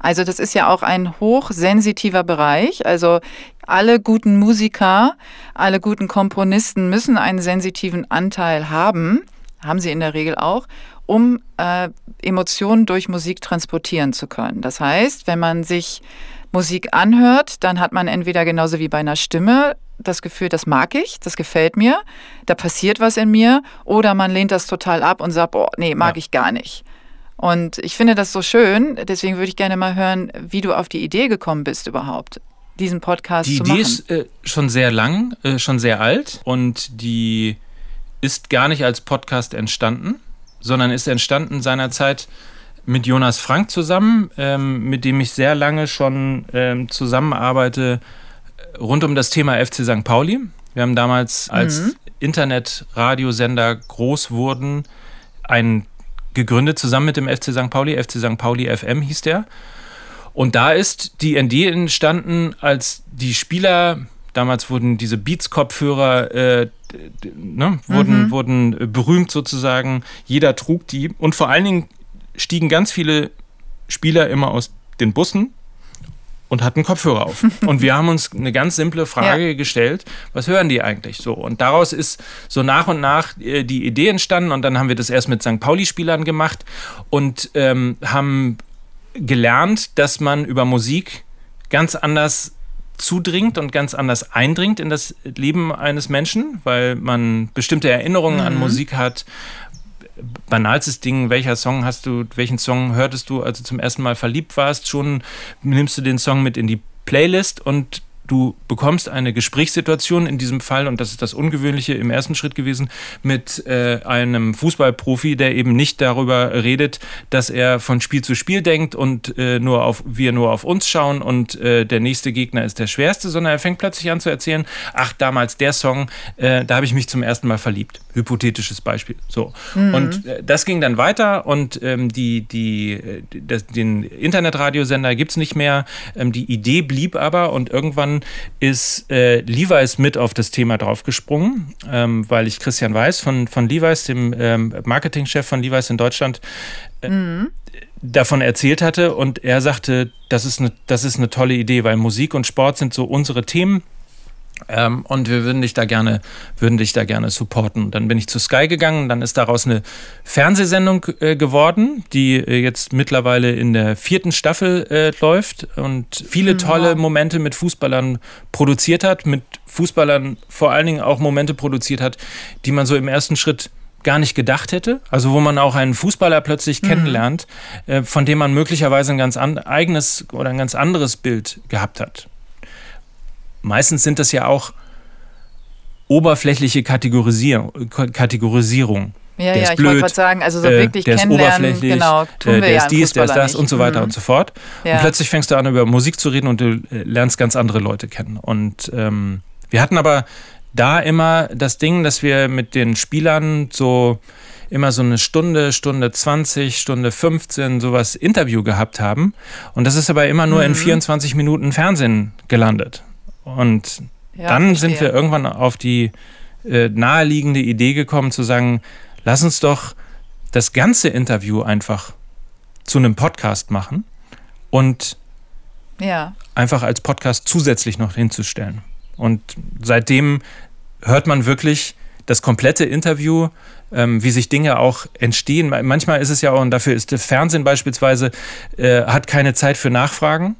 Also das ist ja auch ein hochsensitiver Bereich. Also alle guten Musiker, alle guten Komponisten müssen einen sensitiven Anteil haben, haben sie in der Regel auch, um äh, Emotionen durch Musik transportieren zu können. Das heißt, wenn man sich Musik anhört, dann hat man entweder genauso wie bei einer Stimme das Gefühl, das mag ich, das gefällt mir, da passiert was in mir, oder man lehnt das total ab und sagt, oh, nee, mag ja. ich gar nicht. Und ich finde das so schön, deswegen würde ich gerne mal hören, wie du auf die Idee gekommen bist überhaupt, diesen Podcast die zu machen. Die Idee ist äh, schon sehr lang, äh, schon sehr alt und die ist gar nicht als Podcast entstanden, sondern ist entstanden seinerzeit mit Jonas Frank zusammen, ähm, mit dem ich sehr lange schon ähm, zusammenarbeite rund um das Thema FC St. Pauli. Wir haben damals, als mhm. Internetradiosender groß wurden, einen gegründet, zusammen mit dem FC St. Pauli. FC St. Pauli FM hieß der. Und da ist die ND entstanden, als die Spieler, damals wurden diese Beats-Kopfhörer, äh, ne, wurden, mhm. wurden berühmt sozusagen. Jeder trug die. Und vor allen Dingen stiegen ganz viele Spieler immer aus den Bussen und hatten Kopfhörer auf. [laughs] Und wir haben uns eine ganz simple Frage ja. gestellt, was hören die eigentlich so? Und daraus ist so nach und nach äh, die Idee entstanden und dann haben wir das erst mit St. Pauli-Spielern gemacht und ähm, haben gelernt, dass man über Musik ganz anders zudringt und ganz anders eindringt in das Leben eines Menschen, weil man bestimmte Erinnerungen mhm. an Musik hat, banalstes Ding, welcher Song hast du, welchen Song hörtest du, als du zum ersten Mal verliebt warst, schon nimmst du den Song mit in die Playlist und du bekommst eine Gesprächssituation in diesem Fall, und das ist das Ungewöhnliche im ersten Schritt gewesen, mit äh, einem Fußballprofi, der eben nicht darüber redet, dass er von Spiel zu Spiel denkt und äh, nur auf, wir nur auf uns schauen und äh, der nächste Gegner ist der schwerste, sondern er fängt plötzlich an zu erzählen, ach, damals der Song, äh, da habe ich mich zum ersten Mal verliebt. Hypothetisches Beispiel. So. Mhm. Und äh, das ging dann weiter und ähm, die, die, äh, das, den Internetradiosender gibt es nicht mehr. Ähm, die Idee blieb aber und irgendwann ist äh, Levi's mit auf das Thema draufgesprungen, ähm, weil ich Christian Weiß von, von Levi's, dem ähm, Marketingchef von Levi's in Deutschland, äh, mhm. davon erzählt hatte und er sagte, das ist, eine, das ist eine tolle Idee, weil Musik und Sport sind so unsere Themen ähm, und wir würden dich da gerne, würden dich da gerne supporten. Dann bin ich zu Sky gegangen, dann ist daraus eine Fernsehsendung äh, geworden, die äh, jetzt mittlerweile in der vierten Staffel äh, läuft und viele mhm. tolle Momente mit Fußballern produziert hat, mit Fußballern vor allen Dingen auch Momente produziert hat, die man so im ersten Schritt gar nicht gedacht hätte. Also wo man auch einen Fußballer plötzlich mhm. kennenlernt, äh, von dem man möglicherweise ein ganz eigenes oder ein ganz anderes Bild gehabt hat meistens sind das ja auch oberflächliche Kategorisier Kategorisierung. Ja, der ja, ich wollte gerade sagen, also so äh, wirklich der kennenlernen, ist oberflächlich, genau, tun wir der ja ist dies, der ist das nicht. und so weiter mhm. und so fort. Ja. Und plötzlich fängst du an, über Musik zu reden und du äh, lernst ganz andere Leute kennen. Und ähm, wir hatten aber da immer das Ding, dass wir mit den Spielern so immer so eine Stunde, Stunde 20, Stunde 15 sowas Interview gehabt haben. Und das ist aber immer nur mhm. in 24 Minuten Fernsehen gelandet. Und ja, dann verstehe. sind wir irgendwann auf die äh, naheliegende Idee gekommen zu sagen, lass uns doch das ganze Interview einfach zu einem Podcast machen und ja. einfach als Podcast zusätzlich noch hinzustellen. Und seitdem hört man wirklich das komplette Interview, ähm, wie sich Dinge auch entstehen. Manchmal ist es ja auch, und dafür ist das Fernsehen beispielsweise, äh, hat keine Zeit für Nachfragen.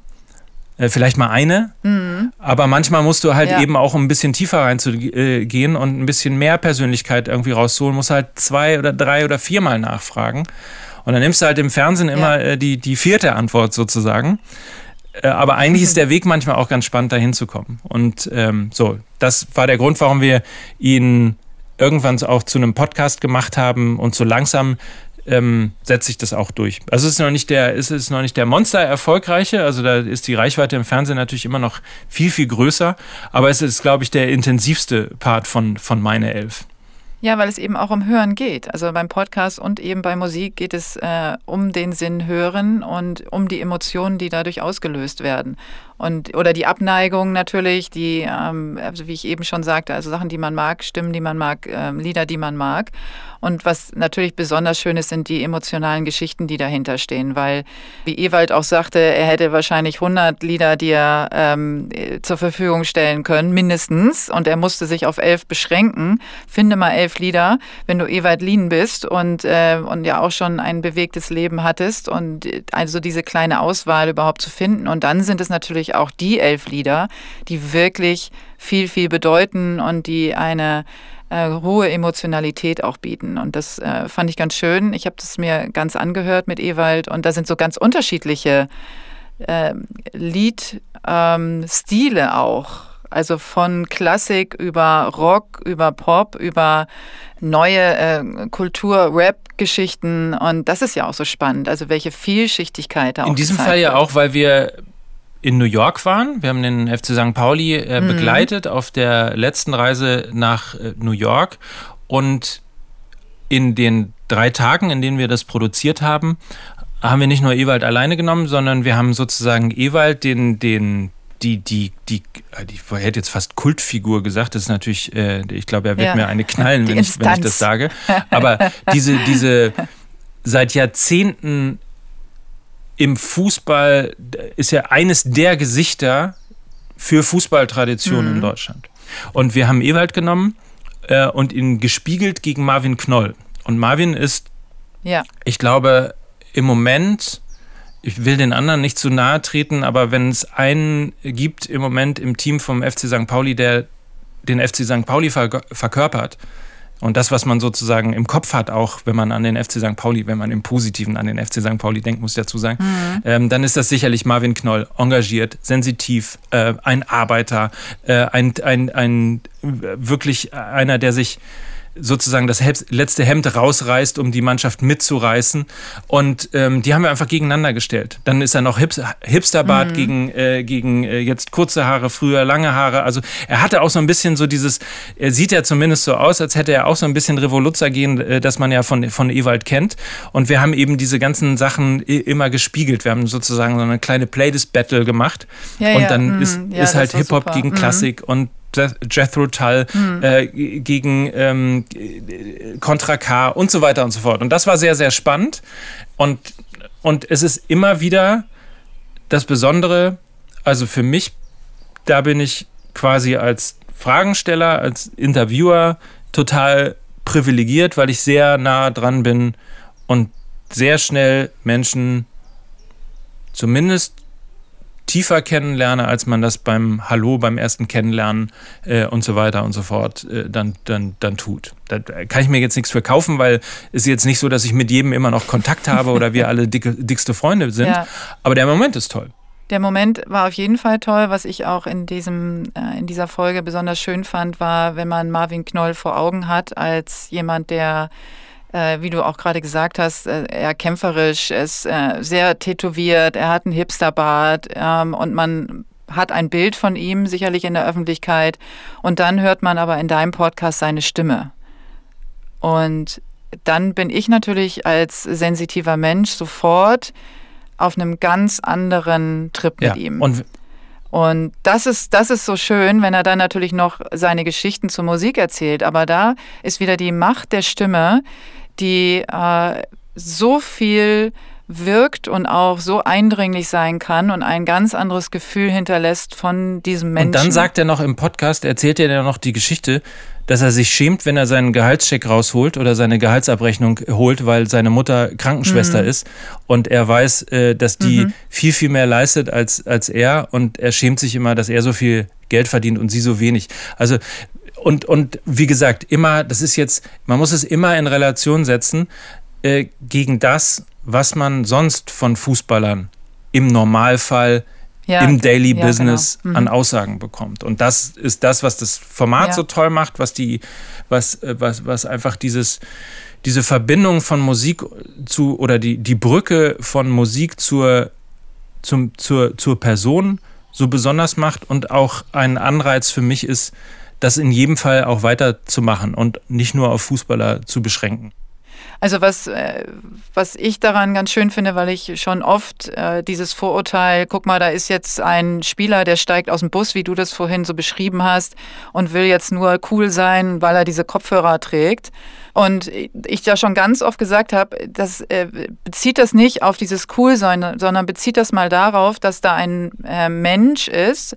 Äh, vielleicht mal eine, mhm. aber manchmal musst du halt ja. eben auch um ein bisschen tiefer reinzugehen und ein bisschen mehr Persönlichkeit irgendwie rauszuholen, musst halt zwei oder drei oder viermal nachfragen. Und dann nimmst du halt im Fernsehen immer ja. Äh, die, die vierte Antwort sozusagen. Äh, aber eigentlich ist der Weg manchmal auch ganz spannend, da hinzukommen. Und ähm, so, das war der Grund, warum wir ihn irgendwann auch zu einem Podcast gemacht haben und so langsam ähm, setzt sich das auch durch. Also es ist noch nicht der, es ist noch nicht der Monster erfolgreiche, also da ist die Reichweite im Fernsehen natürlich immer noch viel, viel größer, aber es ist, glaube ich, der intensivste Part von, von meine Elf. Ja, weil es eben auch um Hören geht. Also beim Podcast und eben bei Musik geht es äh, um den Sinn Hören und um die Emotionen, die dadurch ausgelöst werden und oder die Abneigung natürlich, die, ähm, also wie ich eben schon sagte, also Sachen, die man mag, Stimmen, die man mag, ähm, Lieder, die man mag. Und was natürlich besonders schön ist, sind die emotionalen Geschichten, die dahinter stehen, weil, wie Ewald auch sagte, er hätte wahrscheinlich 100 Lieder, die er ähm, zur Verfügung stellen können, mindestens. Und er musste sich auf elf beschränken. Finde mal elf Lieder, wenn du Ewald Lien bist und, äh, und ja auch schon ein bewegtes Leben hattest und also diese kleine Auswahl überhaupt zu finden. Und dann sind es natürlich auch die elf Lieder, die wirklich viel, viel bedeuten und die eine äh, hohe Emotionalität auch bieten. Und das äh, fand ich ganz schön. Ich habe das mir ganz angehört mit Ewald und da sind so ganz unterschiedliche äh, Liedstile ähm, auch. Also von Klassik über Rock, über Pop, über neue äh, Kultur-Rap-Geschichten. Und das ist ja auch so spannend. Also welche Vielschichtigkeit da auch In diesem Fall ja auch, weil wir in New York waren. Wir haben den FC St. Pauli äh, mhm. begleitet auf der letzten Reise nach äh, New York. Und in den drei Tagen, in denen wir das produziert haben, haben wir nicht nur Ewald alleine genommen, sondern wir haben sozusagen Ewald, den, den, die, die, die, ich hätte jetzt fast Kultfigur gesagt, das ist natürlich, äh, ich glaube, er wird ja. mir eine knallen, wenn ich, wenn ich das sage. [laughs] Aber diese, diese seit Jahrzehnten im Fußball ist ja eines der Gesichter für Fußballtraditionen mhm. in Deutschland. Und wir haben Ewald genommen äh, und ihn gespiegelt gegen Marvin Knoll. Und Marvin ist, ja. ich glaube, im Moment, ich will den anderen nicht zu nahe treten, aber wenn es einen gibt im Moment im Team vom FC St. Pauli, der den FC St. Pauli verkörpert, und das, was man sozusagen im Kopf hat, auch wenn man an den FC St. Pauli, wenn man im Positiven an den FC St. Pauli denkt, muss ich dazu sagen, mhm. ähm, dann ist das sicherlich Marvin Knoll, engagiert, sensitiv, äh, ein Arbeiter, äh, ein, ein, ein wirklich einer, der sich sozusagen das letzte Hemd rausreißt, um die Mannschaft mitzureißen. Und ähm, die haben wir einfach gegeneinander gestellt. Dann ist er noch Hips Hipsterbart mhm. gegen, äh, gegen äh, jetzt kurze Haare, früher lange Haare. Also er hatte auch so ein bisschen so dieses, er sieht ja zumindest so aus, als hätte er auch so ein bisschen Revoluzzer gehen, äh, das man ja von, von Ewald kennt. Und wir haben eben diese ganzen Sachen immer gespiegelt. Wir haben sozusagen so eine kleine Playlist-Battle gemacht. Ja, und dann ja. ist, mhm. ja, ist halt Hip-Hop gegen mhm. Klassik und Jethro Tull mhm. äh, gegen ähm, Contra K und so weiter und so fort. Und das war sehr, sehr spannend. Und, und es ist immer wieder das Besondere, also für mich, da bin ich quasi als Fragensteller, als Interviewer total privilegiert, weil ich sehr nah dran bin und sehr schnell Menschen zumindest tiefer kennenlerne, als man das beim Hallo, beim ersten Kennenlernen äh, und so weiter und so fort äh, dann, dann, dann tut. Da kann ich mir jetzt nichts verkaufen, weil es ist jetzt nicht so, dass ich mit jedem immer noch Kontakt habe oder wir alle dicke, [laughs] dickste Freunde sind. Ja. Aber der Moment ist toll. Der Moment war auf jeden Fall toll. Was ich auch in, diesem, äh, in dieser Folge besonders schön fand, war, wenn man Marvin Knoll vor Augen hat, als jemand, der äh, wie du auch gerade gesagt hast, äh, eher kämpferisch, ist äh, sehr tätowiert, er hat einen Hipsterbart ähm, und man hat ein Bild von ihm sicherlich in der Öffentlichkeit und dann hört man aber in deinem Podcast seine Stimme. Und dann bin ich natürlich als sensitiver Mensch sofort auf einem ganz anderen Trip mit ja, ihm. Und und das ist, das ist so schön, wenn er dann natürlich noch seine Geschichten zur Musik erzählt. Aber da ist wieder die Macht der Stimme, die äh, so viel wirkt und auch so eindringlich sein kann und ein ganz anderes Gefühl hinterlässt von diesem Menschen. Und dann sagt er noch im Podcast, erzählt er ja noch die Geschichte, dass er sich schämt, wenn er seinen Gehaltscheck rausholt oder seine Gehaltsabrechnung holt, weil seine Mutter Krankenschwester mhm. ist und er weiß, äh, dass die mhm. viel, viel mehr leistet als, als er und er schämt sich immer, dass er so viel Geld verdient und sie so wenig. Also und, und wie gesagt, immer, das ist jetzt, man muss es immer in Relation setzen äh, gegen das, was man sonst von Fußballern im Normalfall ja, im Daily ja, Business genau. mhm. an Aussagen bekommt. Und das ist das, was das Format ja. so toll macht, was die, was, äh, was, was einfach dieses, diese Verbindung von Musik zu oder die, die Brücke von Musik zur, zum, zur, zur Person so besonders macht und auch ein Anreiz für mich ist, das in jedem Fall auch weiterzumachen und nicht nur auf Fußballer zu beschränken. Also was, äh, was ich daran ganz schön finde, weil ich schon oft äh, dieses Vorurteil, guck mal, da ist jetzt ein Spieler, der steigt aus dem Bus, wie du das vorhin so beschrieben hast, und will jetzt nur cool sein, weil er diese Kopfhörer trägt. Und ich ja schon ganz oft gesagt habe, das äh, bezieht das nicht auf dieses Coolsein, sondern bezieht das mal darauf, dass da ein äh, Mensch ist,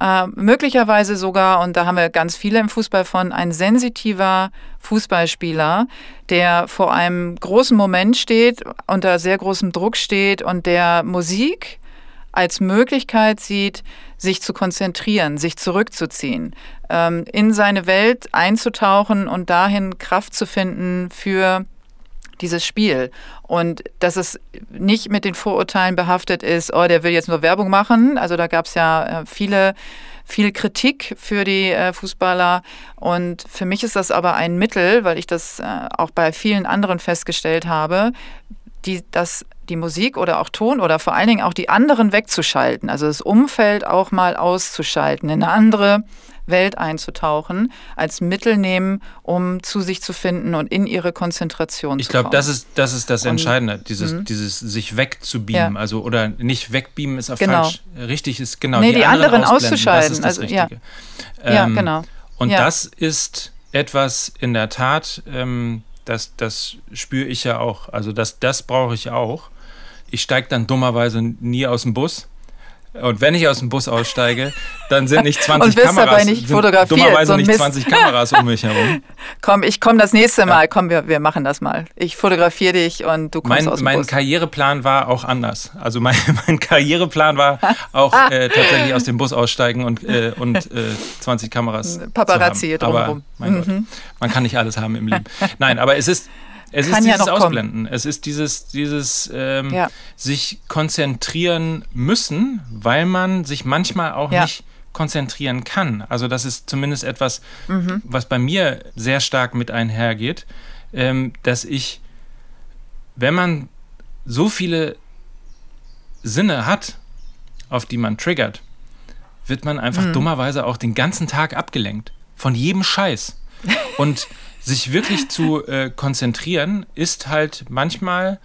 äh, möglicherweise sogar, und da haben wir ganz viele im Fußball von, ein sensitiver Fußballspieler, der vor einem großen Moment steht, unter sehr großem Druck steht und der Musik als Möglichkeit sieht, sich zu konzentrieren, sich zurückzuziehen, ähm, in seine Welt einzutauchen und dahin Kraft zu finden für dieses Spiel. Und dass es nicht mit den Vorurteilen behaftet ist, oh, der will jetzt nur Werbung machen. Also da gab es ja äh, viele viel Kritik für die äh, Fußballer. Und für mich ist das aber ein Mittel, weil ich das äh, auch bei vielen anderen festgestellt habe, die, dass die Musik oder auch Ton oder vor allen Dingen auch die anderen wegzuschalten, also das Umfeld auch mal auszuschalten, in eine andere Welt einzutauchen, als Mittel nehmen, um zu sich zu finden und in ihre Konzentration ich zu kommen. Ich glaube, das ist, das ist das Entscheidende, und, dieses, mhm. dieses sich wegzubeamen. Ja. Also, oder nicht wegbeamen ist auch genau. falsch. Richtig ist genau. Nee, die, die anderen, anderen auszuschalten. Das ist das also, ja. Ähm, ja, genau. Und ja. das ist etwas in der Tat, ähm, das, das spüre ich ja auch. Also das, das brauche ich auch. Ich steige dann dummerweise nie aus dem Bus und wenn ich aus dem Bus aussteige, dann sind nicht [laughs] 20 und Kameras. Dabei nicht fotografiert, dummerweise so nicht Mist. 20 Kameras um mich herum. [laughs] Komm, ich komme das nächste Mal. Ja. Komm, wir, wir machen das mal. Ich fotografiere dich und du kommst mein, aus dem mein Bus. Mein Karriereplan war auch anders. Also mein, [laughs] mein Karriereplan war auch äh, tatsächlich aus dem Bus aussteigen und, äh, und äh, 20 Kameras Paparazzi drumherum. Aber mein mhm. Gott, man kann nicht alles haben im Leben. Nein, aber es ist es ist dieses ja Ausblenden. Kommen. Es ist dieses, dieses ähm, ja. sich konzentrieren müssen, weil man sich manchmal auch ja. nicht konzentrieren kann. Also das ist zumindest etwas, mhm. was bei mir sehr stark mit einhergeht, ähm, dass ich, wenn man so viele Sinne hat, auf die man triggert, wird man einfach mhm. dummerweise auch den ganzen Tag abgelenkt. Von jedem Scheiß. [laughs] Und sich wirklich zu äh, konzentrieren, ist halt manchmal,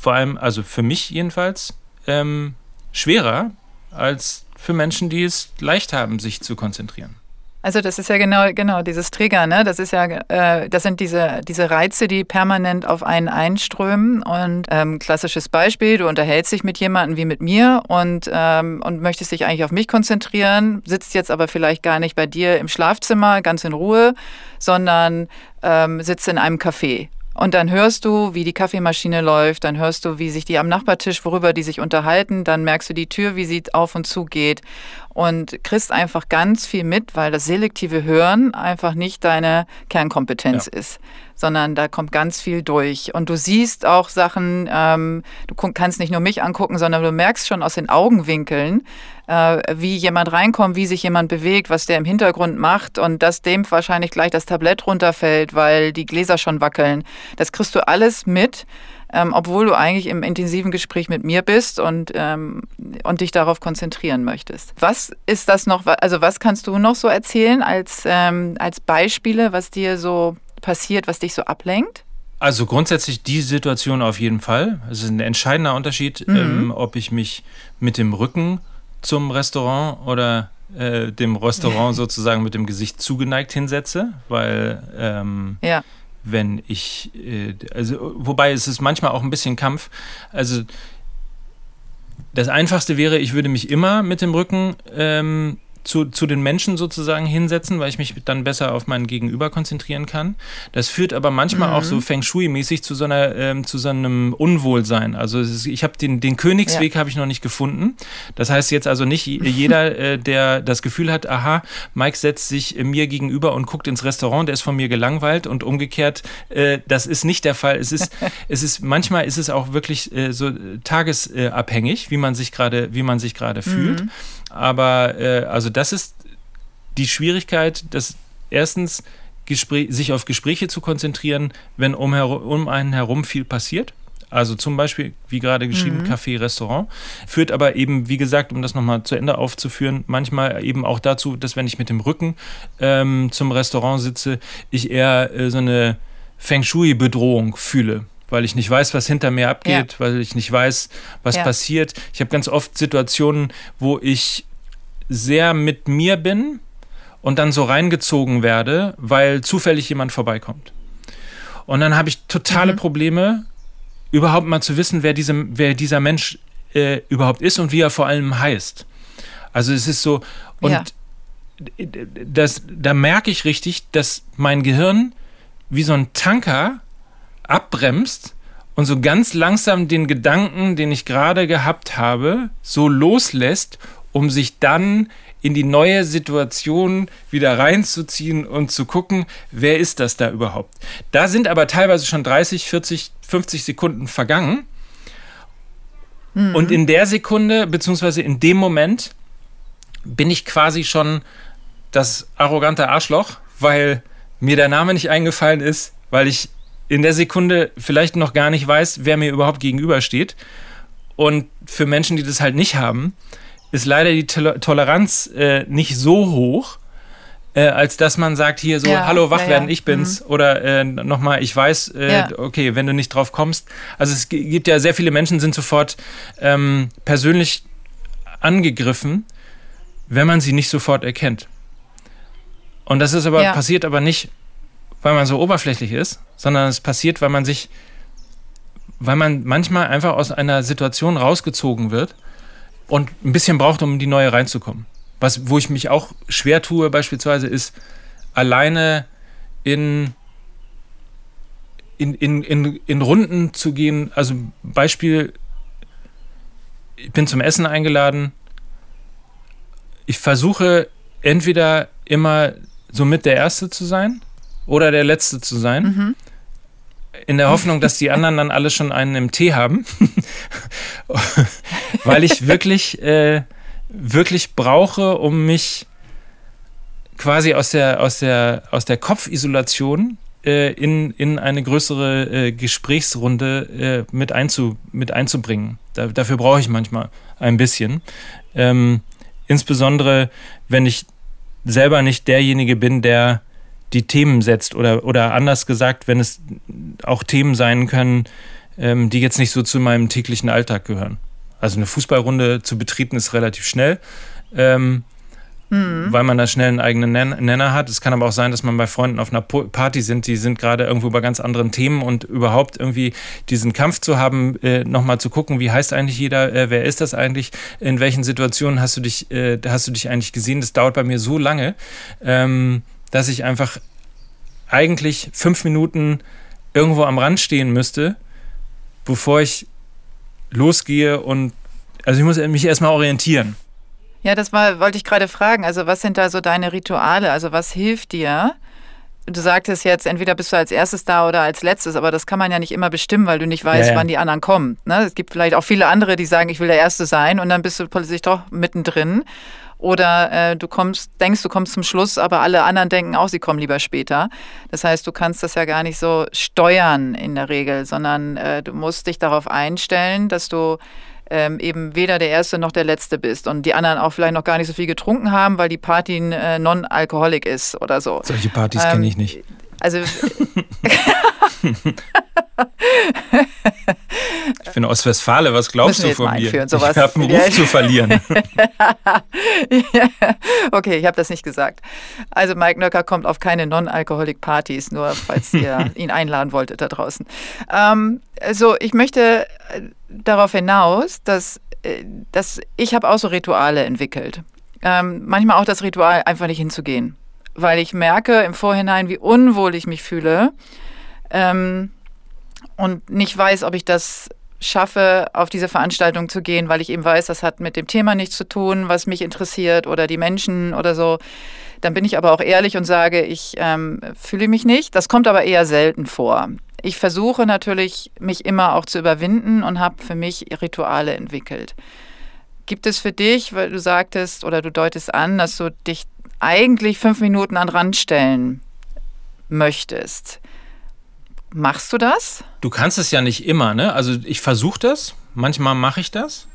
vor allem, also für mich jedenfalls, ähm, schwerer als für Menschen, die es leicht haben, sich zu konzentrieren. Also das ist ja genau, genau dieses Trigger, ne? Das ist ja, äh, das sind diese, diese Reize, die permanent auf einen einströmen. Und ähm, klassisches Beispiel, du unterhältst dich mit jemandem wie mit mir und, ähm, und möchtest dich eigentlich auf mich konzentrieren, sitzt jetzt aber vielleicht gar nicht bei dir im Schlafzimmer ganz in Ruhe, sondern ähm, sitzt in einem Café und dann hörst du, wie die Kaffeemaschine läuft, dann hörst du, wie sich die am Nachbartisch, worüber die sich unterhalten, dann merkst du die Tür, wie sie auf und zu geht und kriegst einfach ganz viel mit, weil das selektive Hören einfach nicht deine Kernkompetenz ja. ist, sondern da kommt ganz viel durch. Und du siehst auch Sachen, ähm, du kannst nicht nur mich angucken, sondern du merkst schon aus den Augenwinkeln, wie jemand reinkommt, wie sich jemand bewegt, was der im Hintergrund macht und dass dem wahrscheinlich gleich das Tablett runterfällt, weil die Gläser schon wackeln. Das kriegst du alles mit. Ähm, obwohl du eigentlich im intensiven Gespräch mit mir bist und, ähm, und dich darauf konzentrieren möchtest. Was ist das noch, also was kannst du noch so erzählen als, ähm, als Beispiele, was dir so passiert, was dich so ablenkt? Also grundsätzlich die Situation auf jeden Fall. Es ist ein entscheidender Unterschied, mhm. ähm, ob ich mich mit dem Rücken zum Restaurant oder äh, dem Restaurant [laughs] sozusagen mit dem Gesicht zugeneigt hinsetze, weil ähm, ja. wenn ich, äh, also wobei es ist manchmal auch ein bisschen Kampf. Also das Einfachste wäre, ich würde mich immer mit dem Rücken ähm, zu, zu den Menschen sozusagen hinsetzen, weil ich mich dann besser auf mein Gegenüber konzentrieren kann. Das führt aber manchmal mhm. auch so Feng Shui-mäßig zu, so ähm, zu so einem Unwohlsein. Also ist, ich habe den, den Königsweg ja. habe ich noch nicht gefunden. Das heißt jetzt also nicht jeder, äh, der das Gefühl hat, aha, Mike setzt sich äh, mir gegenüber und guckt ins Restaurant, der ist von mir gelangweilt und umgekehrt, äh, das ist nicht der Fall. Es ist, [laughs] es ist manchmal ist es auch wirklich äh, so tagesabhängig, wie man sich gerade, wie man sich gerade mhm. fühlt. Aber äh, also das ist die Schwierigkeit, dass erstens Gespräch, sich auf Gespräche zu konzentrieren, wenn um, um einen herum viel passiert. Also zum Beispiel, wie gerade geschrieben, mhm. Café, Restaurant. Führt aber eben, wie gesagt, um das nochmal zu Ende aufzuführen, manchmal eben auch dazu, dass wenn ich mit dem Rücken ähm, zum Restaurant sitze, ich eher äh, so eine Feng Shui-Bedrohung fühle weil ich nicht weiß, was hinter mir abgeht, ja. weil ich nicht weiß, was ja. passiert. Ich habe ganz oft Situationen, wo ich sehr mit mir bin und dann so reingezogen werde, weil zufällig jemand vorbeikommt. Und dann habe ich totale mhm. Probleme, überhaupt mal zu wissen, wer, diese, wer dieser Mensch äh, überhaupt ist und wie er vor allem heißt. Also es ist so, und ja. das, da merke ich richtig, dass mein Gehirn wie so ein Tanker abbremst und so ganz langsam den Gedanken, den ich gerade gehabt habe, so loslässt, um sich dann in die neue Situation wieder reinzuziehen und zu gucken, wer ist das da überhaupt. Da sind aber teilweise schon 30, 40, 50 Sekunden vergangen. Mhm. Und in der Sekunde, beziehungsweise in dem Moment, bin ich quasi schon das arrogante Arschloch, weil mir der Name nicht eingefallen ist, weil ich in der Sekunde vielleicht noch gar nicht weiß, wer mir überhaupt gegenübersteht. Und für Menschen, die das halt nicht haben, ist leider die Toleranz äh, nicht so hoch, äh, als dass man sagt, hier so, ja, hallo, wach ja, werden, ich bin's. Mhm. Oder äh, nochmal, ich weiß, äh, ja. okay, wenn du nicht drauf kommst. Also es gibt ja sehr viele Menschen, sind sofort ähm, persönlich angegriffen, wenn man sie nicht sofort erkennt. Und das ist aber, passiert aber nicht, weil man so oberflächlich ist, sondern es passiert, weil man sich, weil man manchmal einfach aus einer Situation rausgezogen wird und ein bisschen braucht, um in die neue reinzukommen. Was, wo ich mich auch schwer tue, beispielsweise, ist alleine in, in, in, in, in Runden zu gehen. Also Beispiel, ich bin zum Essen eingeladen. Ich versuche entweder immer so mit der Erste zu sein oder der Letzte zu sein. Mhm in der Hoffnung, dass die anderen dann alle schon einen im Tee haben, [laughs] weil ich wirklich, äh, wirklich brauche, um mich quasi aus der, aus der, aus der Kopfisolation äh, in, in eine größere äh, Gesprächsrunde äh, mit, einzu, mit einzubringen. Da, dafür brauche ich manchmal ein bisschen. Ähm, insbesondere, wenn ich selber nicht derjenige bin, der die Themen setzt oder, oder anders gesagt, wenn es auch Themen sein können, ähm, die jetzt nicht so zu meinem täglichen Alltag gehören. Also eine Fußballrunde zu betreten ist relativ schnell, ähm, mhm. weil man da schnell einen eigenen Nenner hat. Es kann aber auch sein, dass man bei Freunden auf einer Party sind, die sind gerade irgendwo bei ganz anderen Themen und überhaupt irgendwie diesen Kampf zu haben, äh, nochmal zu gucken, wie heißt eigentlich jeder, äh, wer ist das eigentlich, in welchen Situationen hast du dich, äh, hast du dich eigentlich gesehen, das dauert bei mir so lange. Ähm, dass ich einfach eigentlich fünf Minuten irgendwo am Rand stehen müsste, bevor ich losgehe und also ich muss mich erstmal orientieren. Ja, das war, wollte ich gerade fragen. Also, was sind da so deine Rituale? Also, was hilft dir? Du sagtest jetzt, entweder bist du als erstes da oder als letztes, aber das kann man ja nicht immer bestimmen, weil du nicht weißt, ja, ja. wann die anderen kommen. Ne? Es gibt vielleicht auch viele andere, die sagen, ich will der Erste sein und dann bist du plötzlich doch mittendrin. Oder äh, du kommst, denkst, du kommst zum Schluss, aber alle anderen denken auch, sie kommen lieber später. Das heißt, du kannst das ja gar nicht so steuern in der Regel, sondern äh, du musst dich darauf einstellen, dass du ähm, eben weder der Erste noch der Letzte bist und die anderen auch vielleicht noch gar nicht so viel getrunken haben, weil die Party äh, non-alkoholik ist oder so. Solche Partys ähm, kenne ich nicht. Also. [laughs] ich bin Ostwestfale, was glaubst du von mir? Ich habe einen Ruf zu verlieren. [laughs] [laughs] okay, ich habe das nicht gesagt. Also Mike Nöcker kommt auf keine Non-Alcoholic-Partys, nur falls ihr ihn einladen wolltet da draußen. Ähm, also ich möchte äh, darauf hinaus, dass, äh, dass ich habe auch so Rituale entwickelt. Ähm, manchmal auch das Ritual, einfach nicht hinzugehen weil ich merke im Vorhinein, wie unwohl ich mich fühle ähm, und nicht weiß, ob ich das schaffe, auf diese Veranstaltung zu gehen, weil ich eben weiß, das hat mit dem Thema nichts zu tun, was mich interessiert oder die Menschen oder so. Dann bin ich aber auch ehrlich und sage, ich ähm, fühle mich nicht. Das kommt aber eher selten vor. Ich versuche natürlich, mich immer auch zu überwinden und habe für mich Rituale entwickelt. Gibt es für dich, weil du sagtest oder du deutest an, dass du dich eigentlich fünf Minuten an Rand stellen möchtest. Machst du das? Du kannst es ja nicht immer, ne? Also ich versuche das, manchmal mache ich das.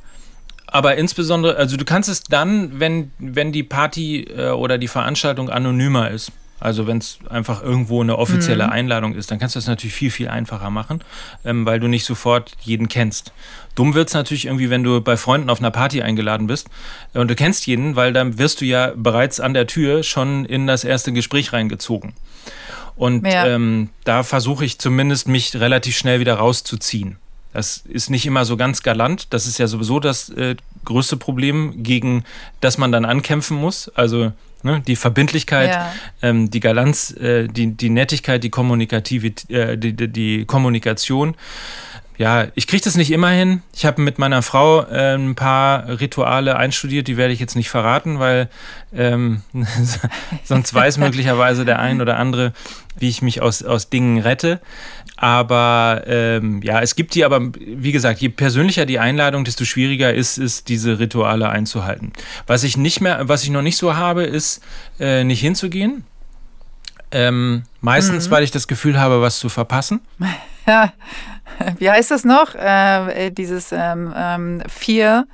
Aber insbesondere, also du kannst es dann, wenn, wenn die Party äh, oder die Veranstaltung anonymer ist. Also wenn es einfach irgendwo eine offizielle mhm. Einladung ist, dann kannst du das natürlich viel, viel einfacher machen, ähm, weil du nicht sofort jeden kennst. Dumm wird es natürlich irgendwie, wenn du bei Freunden auf einer Party eingeladen bist äh, und du kennst jeden, weil dann wirst du ja bereits an der Tür schon in das erste Gespräch reingezogen. Und ja. ähm, da versuche ich zumindest, mich relativ schnell wieder rauszuziehen. Das ist nicht immer so ganz galant. Das ist ja sowieso das äh, größte Problem, gegen das man dann ankämpfen muss. Also Ne? Die Verbindlichkeit, ja. ähm, die Galanz, äh, die, die Nettigkeit, die Kommunikative, äh, die, die, die Kommunikation ja, ich kriege das nicht immer hin. Ich habe mit meiner Frau äh, ein paar Rituale einstudiert, die werde ich jetzt nicht verraten, weil ähm, [laughs] sonst weiß möglicherweise der ein oder andere, wie ich mich aus, aus Dingen rette. Aber ähm, ja, es gibt die, aber wie gesagt, je persönlicher die Einladung, desto schwieriger ist es, diese Rituale einzuhalten. Was ich nicht mehr, was ich noch nicht so habe, ist äh, nicht hinzugehen. Ähm, meistens, mhm. weil ich das Gefühl habe, was zu verpassen. [laughs] Ja, [laughs] wie heißt das noch? Äh, dieses ähm, ähm, Fear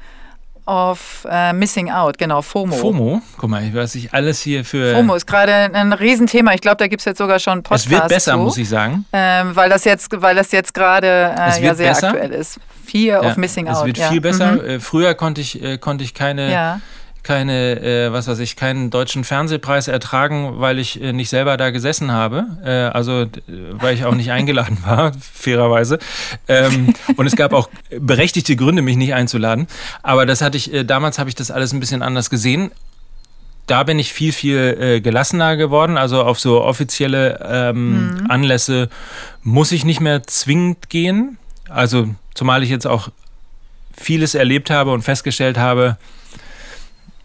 of uh, Missing Out, genau, FOMO. FOMO, guck mal, ich alles hier für. FOMO ist gerade ein Riesenthema. Ich glaube, da gibt es jetzt sogar schon Podcasts. Es wird besser, zu, muss ich sagen. Ähm, weil das jetzt, weil das jetzt gerade äh, ja sehr besser. aktuell ist. Fear ja, of Missing Out. Es wird ja. viel besser. Mhm. Äh, früher konnte ich, äh, konnte ich keine. Keine, äh, was weiß ich, keinen deutschen Fernsehpreis ertragen, weil ich äh, nicht selber da gesessen habe. Äh, also, weil ich auch nicht [laughs] eingeladen war, fairerweise. Ähm, und es gab auch berechtigte Gründe, mich nicht einzuladen. Aber das hatte ich, äh, damals habe ich das alles ein bisschen anders gesehen. Da bin ich viel, viel äh, gelassener geworden. Also auf so offizielle ähm, mhm. Anlässe muss ich nicht mehr zwingend gehen. Also, zumal ich jetzt auch vieles erlebt habe und festgestellt habe,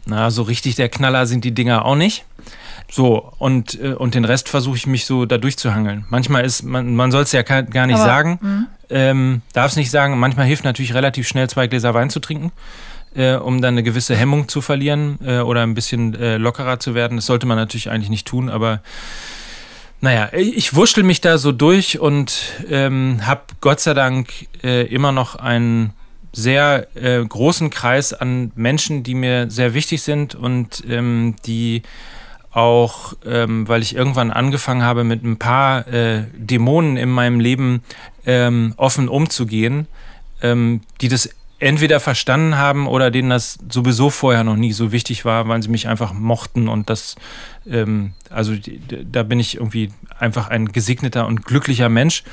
na, so richtig der Knaller sind die Dinger auch nicht. So, und, äh, und den Rest versuche ich mich so da durchzuhangeln. Manchmal ist, man, man soll es ja gar nicht Aber, sagen, mhm. ähm, darf es nicht sagen. Manchmal hilft natürlich relativ schnell zwei Gläser Wein zu trinken, äh, um dann eine gewisse Hemmung zu verlieren äh, oder ein bisschen äh, lockerer zu werden. Das sollte man natürlich eigentlich nicht tun, aber naja, ich wurschtel mich da so durch und ähm, habe Gott sei Dank äh, immer noch einen sehr äh, großen Kreis an Menschen, die mir sehr wichtig sind und ähm, die auch, ähm, weil ich irgendwann angefangen habe, mit ein paar äh, Dämonen in meinem Leben ähm, offen umzugehen, ähm, die das entweder verstanden haben oder denen das sowieso vorher noch nie so wichtig war, weil sie mich einfach mochten und das, ähm, also da bin ich irgendwie einfach ein gesegneter und glücklicher Mensch,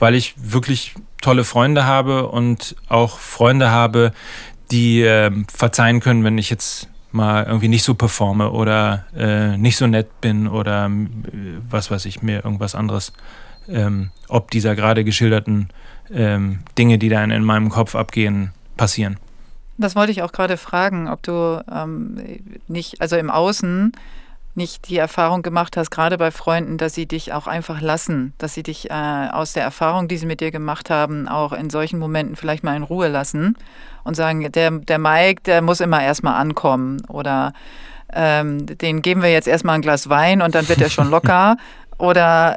weil ich wirklich tolle Freunde habe und auch Freunde habe, die äh, verzeihen können, wenn ich jetzt mal irgendwie nicht so performe oder äh, nicht so nett bin oder äh, was weiß ich, mir irgendwas anderes, ähm, ob dieser gerade geschilderten ähm, Dinge, die da in meinem Kopf abgehen, passieren. Das wollte ich auch gerade fragen, ob du ähm, nicht, also im Außen nicht die Erfahrung gemacht hast, gerade bei Freunden, dass sie dich auch einfach lassen, dass sie dich äh, aus der Erfahrung, die sie mit dir gemacht haben, auch in solchen Momenten vielleicht mal in Ruhe lassen und sagen, der, der Mike, der muss immer erstmal ankommen oder ähm, den geben wir jetzt erstmal ein Glas Wein und dann wird er schon locker. [laughs] oder,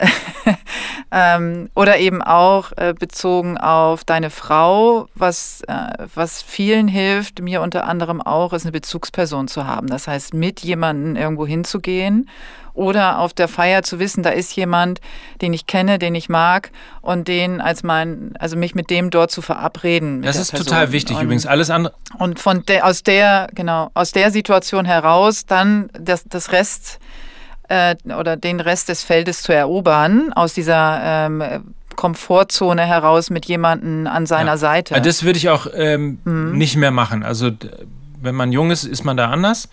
ähm, oder eben auch äh, bezogen auf deine Frau, was, äh, was vielen hilft, mir unter anderem auch, ist eine Bezugsperson zu haben. Das heißt, mit jemandem irgendwo hinzugehen oder auf der Feier zu wissen, da ist jemand, den ich kenne, den ich mag und den als mein, also mich mit dem dort zu verabreden. Das ist Person. total wichtig und, übrigens. Alles andere. Und von der, aus der, genau, aus der Situation heraus dann das, das Rest äh, oder den Rest des Feldes zu erobern, aus dieser ähm, Komfortzone heraus mit jemandem an seiner ja. Seite. Das würde ich auch ähm, mhm. nicht mehr machen. Also wenn man jung ist, ist man da anders.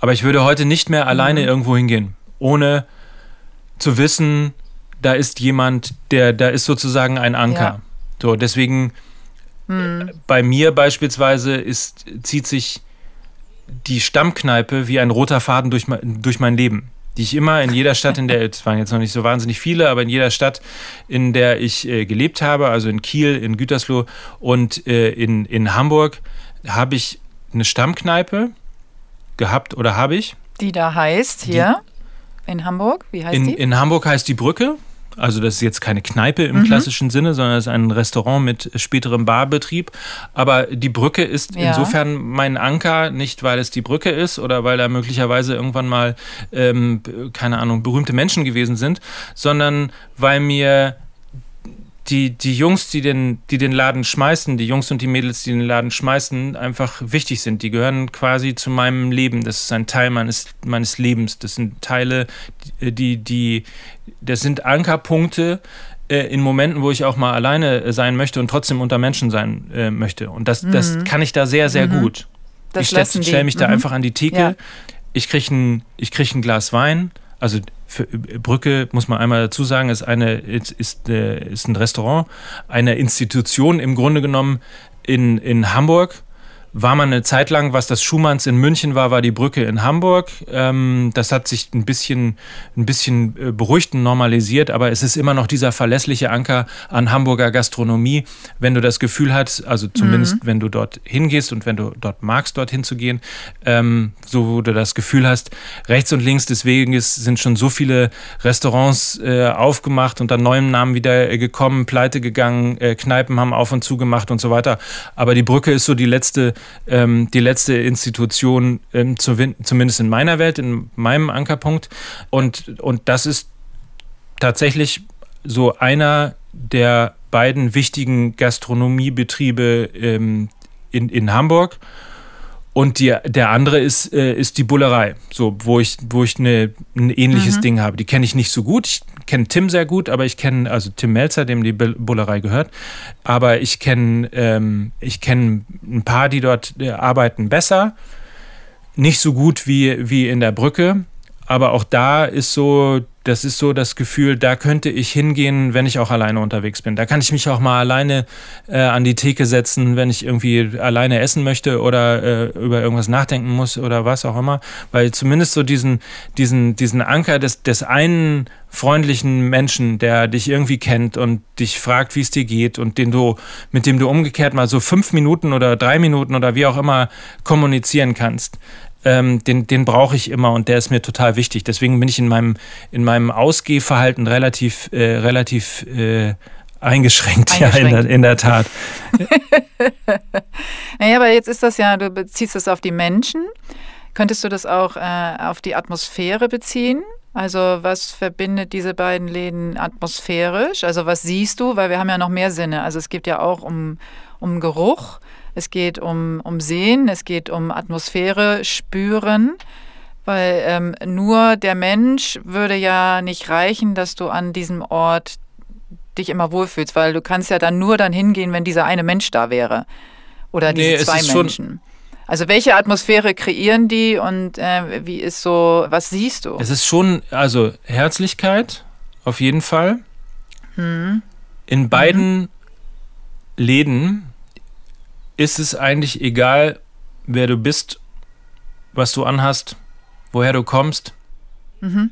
Aber ich würde heute nicht mehr alleine mhm. irgendwo hingehen, ohne zu wissen, da ist jemand, der, da ist sozusagen ein Anker. Ja. So, deswegen mhm. bei mir beispielsweise ist, zieht sich die Stammkneipe wie ein roter Faden durch, durch mein Leben die ich immer in jeder Stadt, in der, es waren jetzt noch nicht so wahnsinnig viele, aber in jeder Stadt, in der ich äh, gelebt habe, also in Kiel, in Gütersloh und äh, in, in Hamburg, habe ich eine Stammkneipe gehabt oder habe ich. Die da heißt hier? in Hamburg? Wie heißt in, die? In Hamburg heißt die Brücke. Also das ist jetzt keine Kneipe im mhm. klassischen Sinne, sondern es ist ein Restaurant mit späterem Barbetrieb. Aber die Brücke ist ja. insofern mein Anker, nicht weil es die Brücke ist oder weil da möglicherweise irgendwann mal, ähm, keine Ahnung, berühmte Menschen gewesen sind, sondern weil mir die, die Jungs, die den, die den Laden schmeißen, die Jungs und die Mädels, die den Laden schmeißen, einfach wichtig sind. Die gehören quasi zu meinem Leben. Das ist ein Teil meines, meines Lebens. Das sind Teile, die, die, das sind Ankerpunkte äh, in Momenten, wo ich auch mal alleine sein möchte und trotzdem unter Menschen sein äh, möchte. Und das, mhm. das kann ich da sehr, sehr mhm. gut. Das ich stelle stell mich mhm. da einfach an die Theke. Ja. Ich kriege ein, krieg ein Glas Wein. Also für Brücke, muss man einmal dazu sagen, ist, eine, ist, ist, äh, ein Restaurant, eine Institution im Grunde genommen in, in Hamburg war man eine Zeit lang, was das Schumanns in München war, war die Brücke in Hamburg. Ähm, das hat sich ein bisschen, ein bisschen äh, beruhigt und normalisiert, aber es ist immer noch dieser verlässliche Anker an Hamburger Gastronomie. Wenn du das Gefühl hast, also zumindest mhm. wenn du dort hingehst und wenn du dort magst, dorthin zu gehen, ähm, so wo du das Gefühl hast, rechts und links des Weges sind schon so viele Restaurants äh, aufgemacht unter neuem Namen wieder äh, gekommen, pleite gegangen, Kneipen haben auf und zu gemacht und so weiter. Aber die Brücke ist so die letzte ähm, die letzte Institution, ähm, zu, zumindest in meiner Welt, in meinem Ankerpunkt. Und, und das ist tatsächlich so einer der beiden wichtigen Gastronomiebetriebe ähm, in, in Hamburg. Und die, der andere ist, äh, ist die Bullerei, so, wo ich, wo ich eine, ein ähnliches mhm. Ding habe. Die kenne ich nicht so gut. Ich kenne Tim sehr gut, aber ich kenne, also Tim Melzer, dem die Bullerei gehört. Aber ich kenne ähm, kenn ein paar, die dort äh, arbeiten, besser. Nicht so gut wie, wie in der Brücke. Aber auch da ist so das ist so das Gefühl, da könnte ich hingehen, wenn ich auch alleine unterwegs bin. Da kann ich mich auch mal alleine äh, an die Theke setzen, wenn ich irgendwie alleine essen möchte oder äh, über irgendwas nachdenken muss oder was auch immer. Weil zumindest so diesen, diesen, diesen Anker des, des einen freundlichen Menschen, der dich irgendwie kennt und dich fragt, wie es dir geht und den du, mit dem du umgekehrt mal so fünf Minuten oder drei Minuten oder wie auch immer kommunizieren kannst ähm, den, den brauche ich immer und der ist mir total wichtig. Deswegen bin ich in meinem, in meinem Ausgehverhalten relativ, äh, relativ äh, eingeschränkt, eingeschränkt, [laughs] ja, in der, in der Tat. [laughs] naja, aber jetzt ist das ja, du beziehst es auf die Menschen. Könntest du das auch äh, auf die Atmosphäre beziehen? Also was verbindet diese beiden Läden atmosphärisch? Also was siehst du? Weil wir haben ja noch mehr Sinne. Also es geht ja auch um, um Geruch es geht um, um Sehen, es geht um Atmosphäre spüren, weil ähm, nur der Mensch würde ja nicht reichen, dass du an diesem Ort dich immer wohlfühlst, weil du kannst ja dann nur dann hingehen, wenn dieser eine Mensch da wäre oder diese nee, zwei Menschen. Also welche Atmosphäre kreieren die und äh, wie ist so, was siehst du? Es ist schon, also Herzlichkeit auf jeden Fall. Hm. In beiden mhm. Läden ist es eigentlich egal, wer du bist, was du anhast, woher du kommst. Mhm.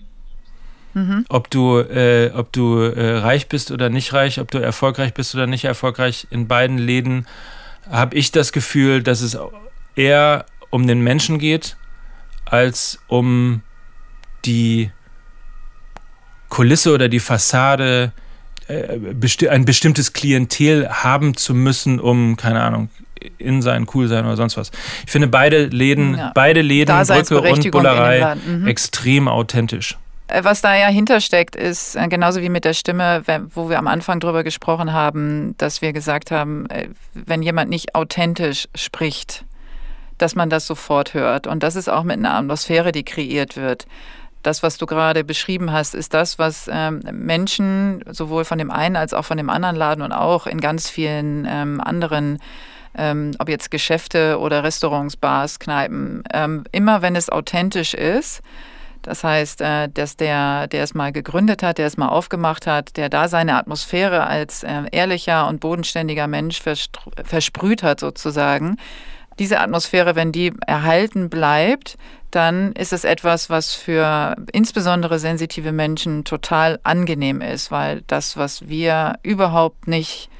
Mhm. Ob du, äh, ob du äh, reich bist oder nicht reich, ob du erfolgreich bist oder nicht erfolgreich, in beiden Läden habe ich das Gefühl, dass es eher um den Menschen geht, als um die Kulisse oder die Fassade, besti ein bestimmtes Klientel haben zu müssen, um, keine Ahnung, in sein, cool sein oder sonst was. Ich finde beide Läden, ja. beide Läden, Brücke und Bullerei, mhm. extrem authentisch. Äh, was da ja hintersteckt, ist äh, genauso wie mit der Stimme, wo wir am Anfang drüber gesprochen haben, dass wir gesagt haben, äh, wenn jemand nicht authentisch spricht, dass man das sofort hört. Und das ist auch mit einer Atmosphäre, die kreiert wird. Das, was du gerade beschrieben hast, ist das, was ähm, Menschen sowohl von dem einen als auch von dem anderen Laden und auch in ganz vielen ähm, anderen ähm, ob jetzt Geschäfte oder Restaurants, Bars, Kneipen, ähm, immer wenn es authentisch ist, das heißt, äh, dass der, der es mal gegründet hat, der es mal aufgemacht hat, der da seine Atmosphäre als äh, ehrlicher und bodenständiger Mensch versprüht hat sozusagen, diese Atmosphäre, wenn die erhalten bleibt, dann ist es etwas, was für insbesondere sensitive Menschen total angenehm ist, weil das, was wir überhaupt nicht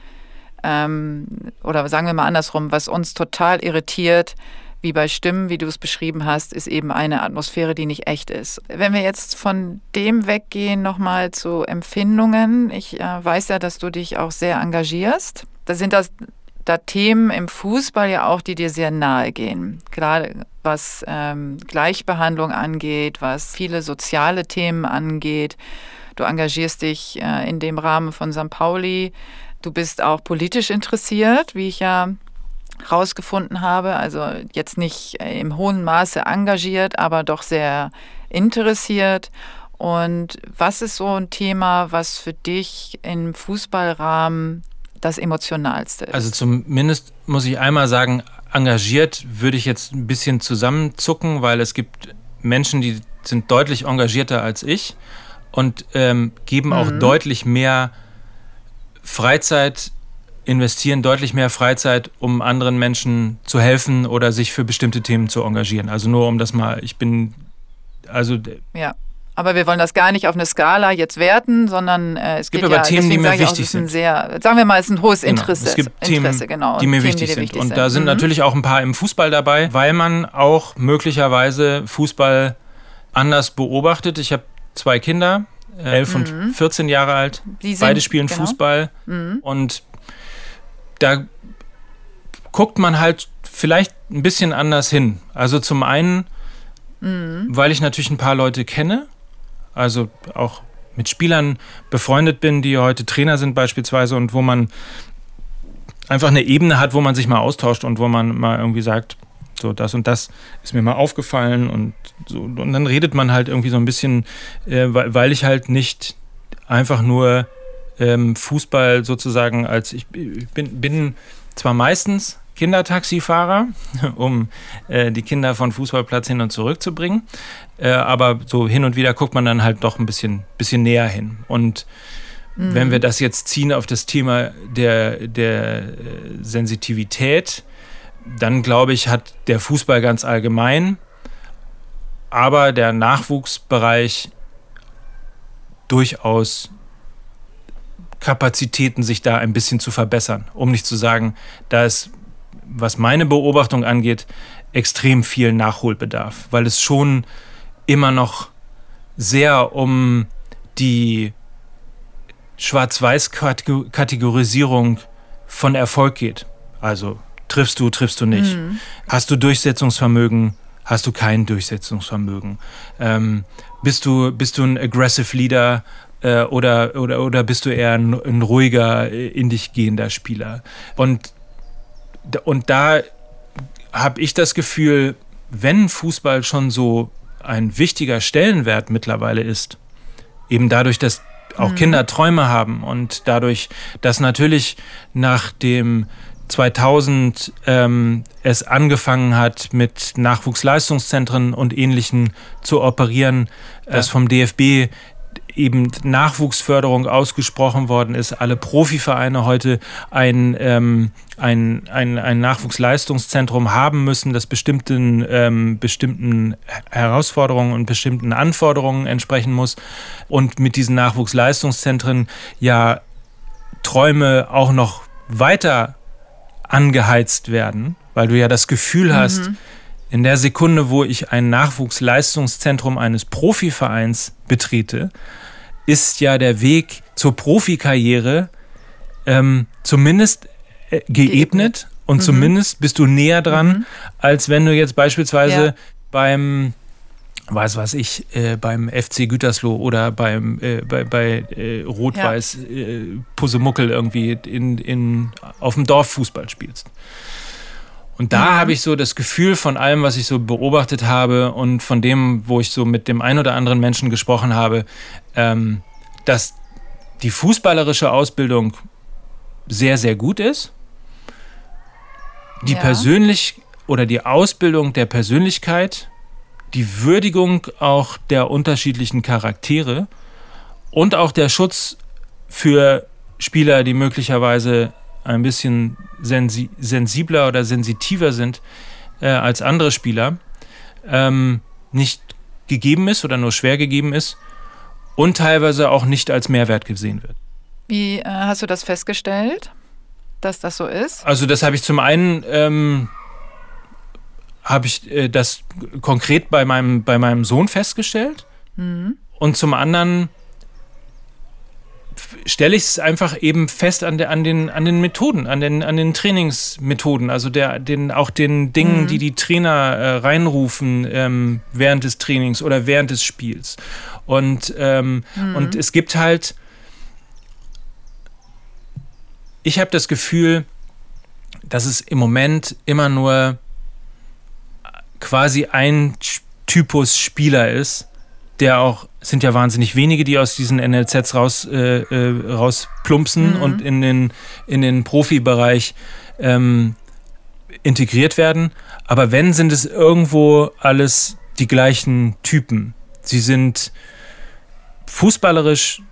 ähm, oder sagen wir mal andersrum, was uns total irritiert, wie bei Stimmen, wie du es beschrieben hast, ist eben eine Atmosphäre, die nicht echt ist. Wenn wir jetzt von dem weggehen, nochmal zu Empfindungen. Ich äh, weiß ja, dass du dich auch sehr engagierst. Da sind das da Themen im Fußball ja auch, die dir sehr nahe gehen. Gerade was ähm, Gleichbehandlung angeht, was viele soziale Themen angeht. Du engagierst dich äh, in dem Rahmen von St. Pauli. Du bist auch politisch interessiert, wie ich ja rausgefunden habe. Also jetzt nicht äh, im hohen Maße engagiert, aber doch sehr interessiert. Und was ist so ein Thema, was für dich im Fußballrahmen das Emotionalste ist? Also zumindest muss ich einmal sagen, engagiert würde ich jetzt ein bisschen zusammenzucken, weil es gibt Menschen, die sind deutlich engagierter als ich und ähm, geben auch mhm. deutlich mehr Freizeit investieren deutlich mehr Freizeit, um anderen Menschen zu helfen oder sich für bestimmte Themen zu engagieren. Also nur um das mal, ich bin, also. Ja. Aber wir wollen das gar nicht auf eine Skala jetzt werten, sondern äh, es gibt aber ja, Themen, die mir wichtig auch, sind. Sehr, sagen wir mal, es ist ein hohes Interesse. Genau. Es gibt Interesse, Themen, genau. die mir Themen, wichtig, die sind. wichtig, sind. Und da sind mhm. natürlich auch ein paar im Fußball dabei, weil man auch möglicherweise Fußball anders beobachtet. Ich habe zwei Kinder, elf mhm. und 14 Jahre alt. Sind, Beide spielen genau. Fußball. Mhm. Und da guckt man halt vielleicht ein bisschen anders hin. Also zum einen, mhm. weil ich natürlich ein paar Leute kenne, also auch mit Spielern befreundet bin, die heute Trainer sind beispielsweise und wo man einfach eine Ebene hat, wo man sich mal austauscht und wo man mal irgendwie sagt, so das und das ist mir mal aufgefallen und so. Und dann redet man halt irgendwie so ein bisschen, äh, weil, ich halt nicht einfach nur ähm, Fußball sozusagen als ich bin, bin zwar meistens Kindertaxifahrer, um äh, die Kinder von Fußballplatz hin und zurück zu bringen, äh, aber so hin und wieder guckt man dann halt doch ein bisschen, bisschen näher hin. Und mhm. wenn wir das jetzt ziehen auf das Thema der, der äh, Sensitivität, dann glaube ich, hat der Fußball ganz allgemein, aber der Nachwuchsbereich durchaus Kapazitäten, sich da ein bisschen zu verbessern. Um nicht zu sagen, da ist, was meine Beobachtung angeht, extrem viel Nachholbedarf, weil es schon immer noch sehr um die Schwarz-Weiß-Kategorisierung von Erfolg geht. Also triffst du, triffst du nicht. Mhm. Hast du Durchsetzungsvermögen, hast du kein Durchsetzungsvermögen. Ähm, bist, du, bist du ein aggressive Leader, äh, oder, oder, oder bist du eher ein, ein ruhiger, äh, in dich gehender Spieler? Und, und da habe ich das Gefühl, wenn Fußball schon so ein wichtiger Stellenwert mittlerweile ist, eben dadurch, dass auch mhm. Kinder Träume haben und dadurch, dass natürlich nach dem 2000 ähm, es angefangen hat, mit Nachwuchsleistungszentren und Ähnlichen zu operieren, ja. dass vom DFB eben Nachwuchsförderung ausgesprochen worden ist, alle Profivereine heute ein, ähm, ein, ein, ein Nachwuchsleistungszentrum haben müssen, das bestimmten, ähm, bestimmten Herausforderungen und bestimmten Anforderungen entsprechen muss. Und mit diesen Nachwuchsleistungszentren ja Träume auch noch weiter angeheizt werden, weil du ja das Gefühl hast, mhm in der Sekunde, wo ich ein Nachwuchsleistungszentrum eines Profivereins betrete, ist ja der Weg zur Profikarriere ähm, zumindest äh, geebnet, geebnet, und mhm. zumindest bist du näher dran, mhm. als wenn du jetzt beispielsweise ja. beim weiß was ich, äh, beim FC Gütersloh oder beim, äh, bei, bei äh, Rot-Weiß ja. Äh, Pusemuckel irgendwie in, in, auf dem Dorf Fußball spielst. Und da ja. habe ich so das Gefühl von allem, was ich so beobachtet habe und von dem, wo ich so mit dem ein oder anderen Menschen gesprochen habe, ähm, dass die fußballerische Ausbildung sehr, sehr gut ist. Die ja. persönlich oder die Ausbildung der Persönlichkeit, die Würdigung auch der unterschiedlichen Charaktere und auch der Schutz für Spieler, die möglicherweise ein bisschen sensi sensibler oder sensitiver sind äh, als andere Spieler, ähm, nicht gegeben ist oder nur schwer gegeben ist und teilweise auch nicht als Mehrwert gesehen wird. Wie äh, hast du das festgestellt, dass das so ist? Also das habe ich zum einen ähm, habe ich äh, das konkret bei meinem, bei meinem Sohn festgestellt. Mhm. Und zum anderen stelle ich es einfach eben fest an, der, an, den, an den Methoden, an den, an den Trainingsmethoden, also der, den, auch den Dingen, mhm. die die Trainer äh, reinrufen ähm, während des Trainings oder während des Spiels. Und, ähm, mhm. und es gibt halt, ich habe das Gefühl, dass es im Moment immer nur quasi ein Typus Spieler ist, der auch, sind ja wahnsinnig wenige, die aus diesen NLZs raus, äh, äh, rausplumpsen mhm. und in den, in den Profibereich ähm, integriert werden. Aber wenn, sind es irgendwo alles die gleichen Typen. Sie sind fußballerisch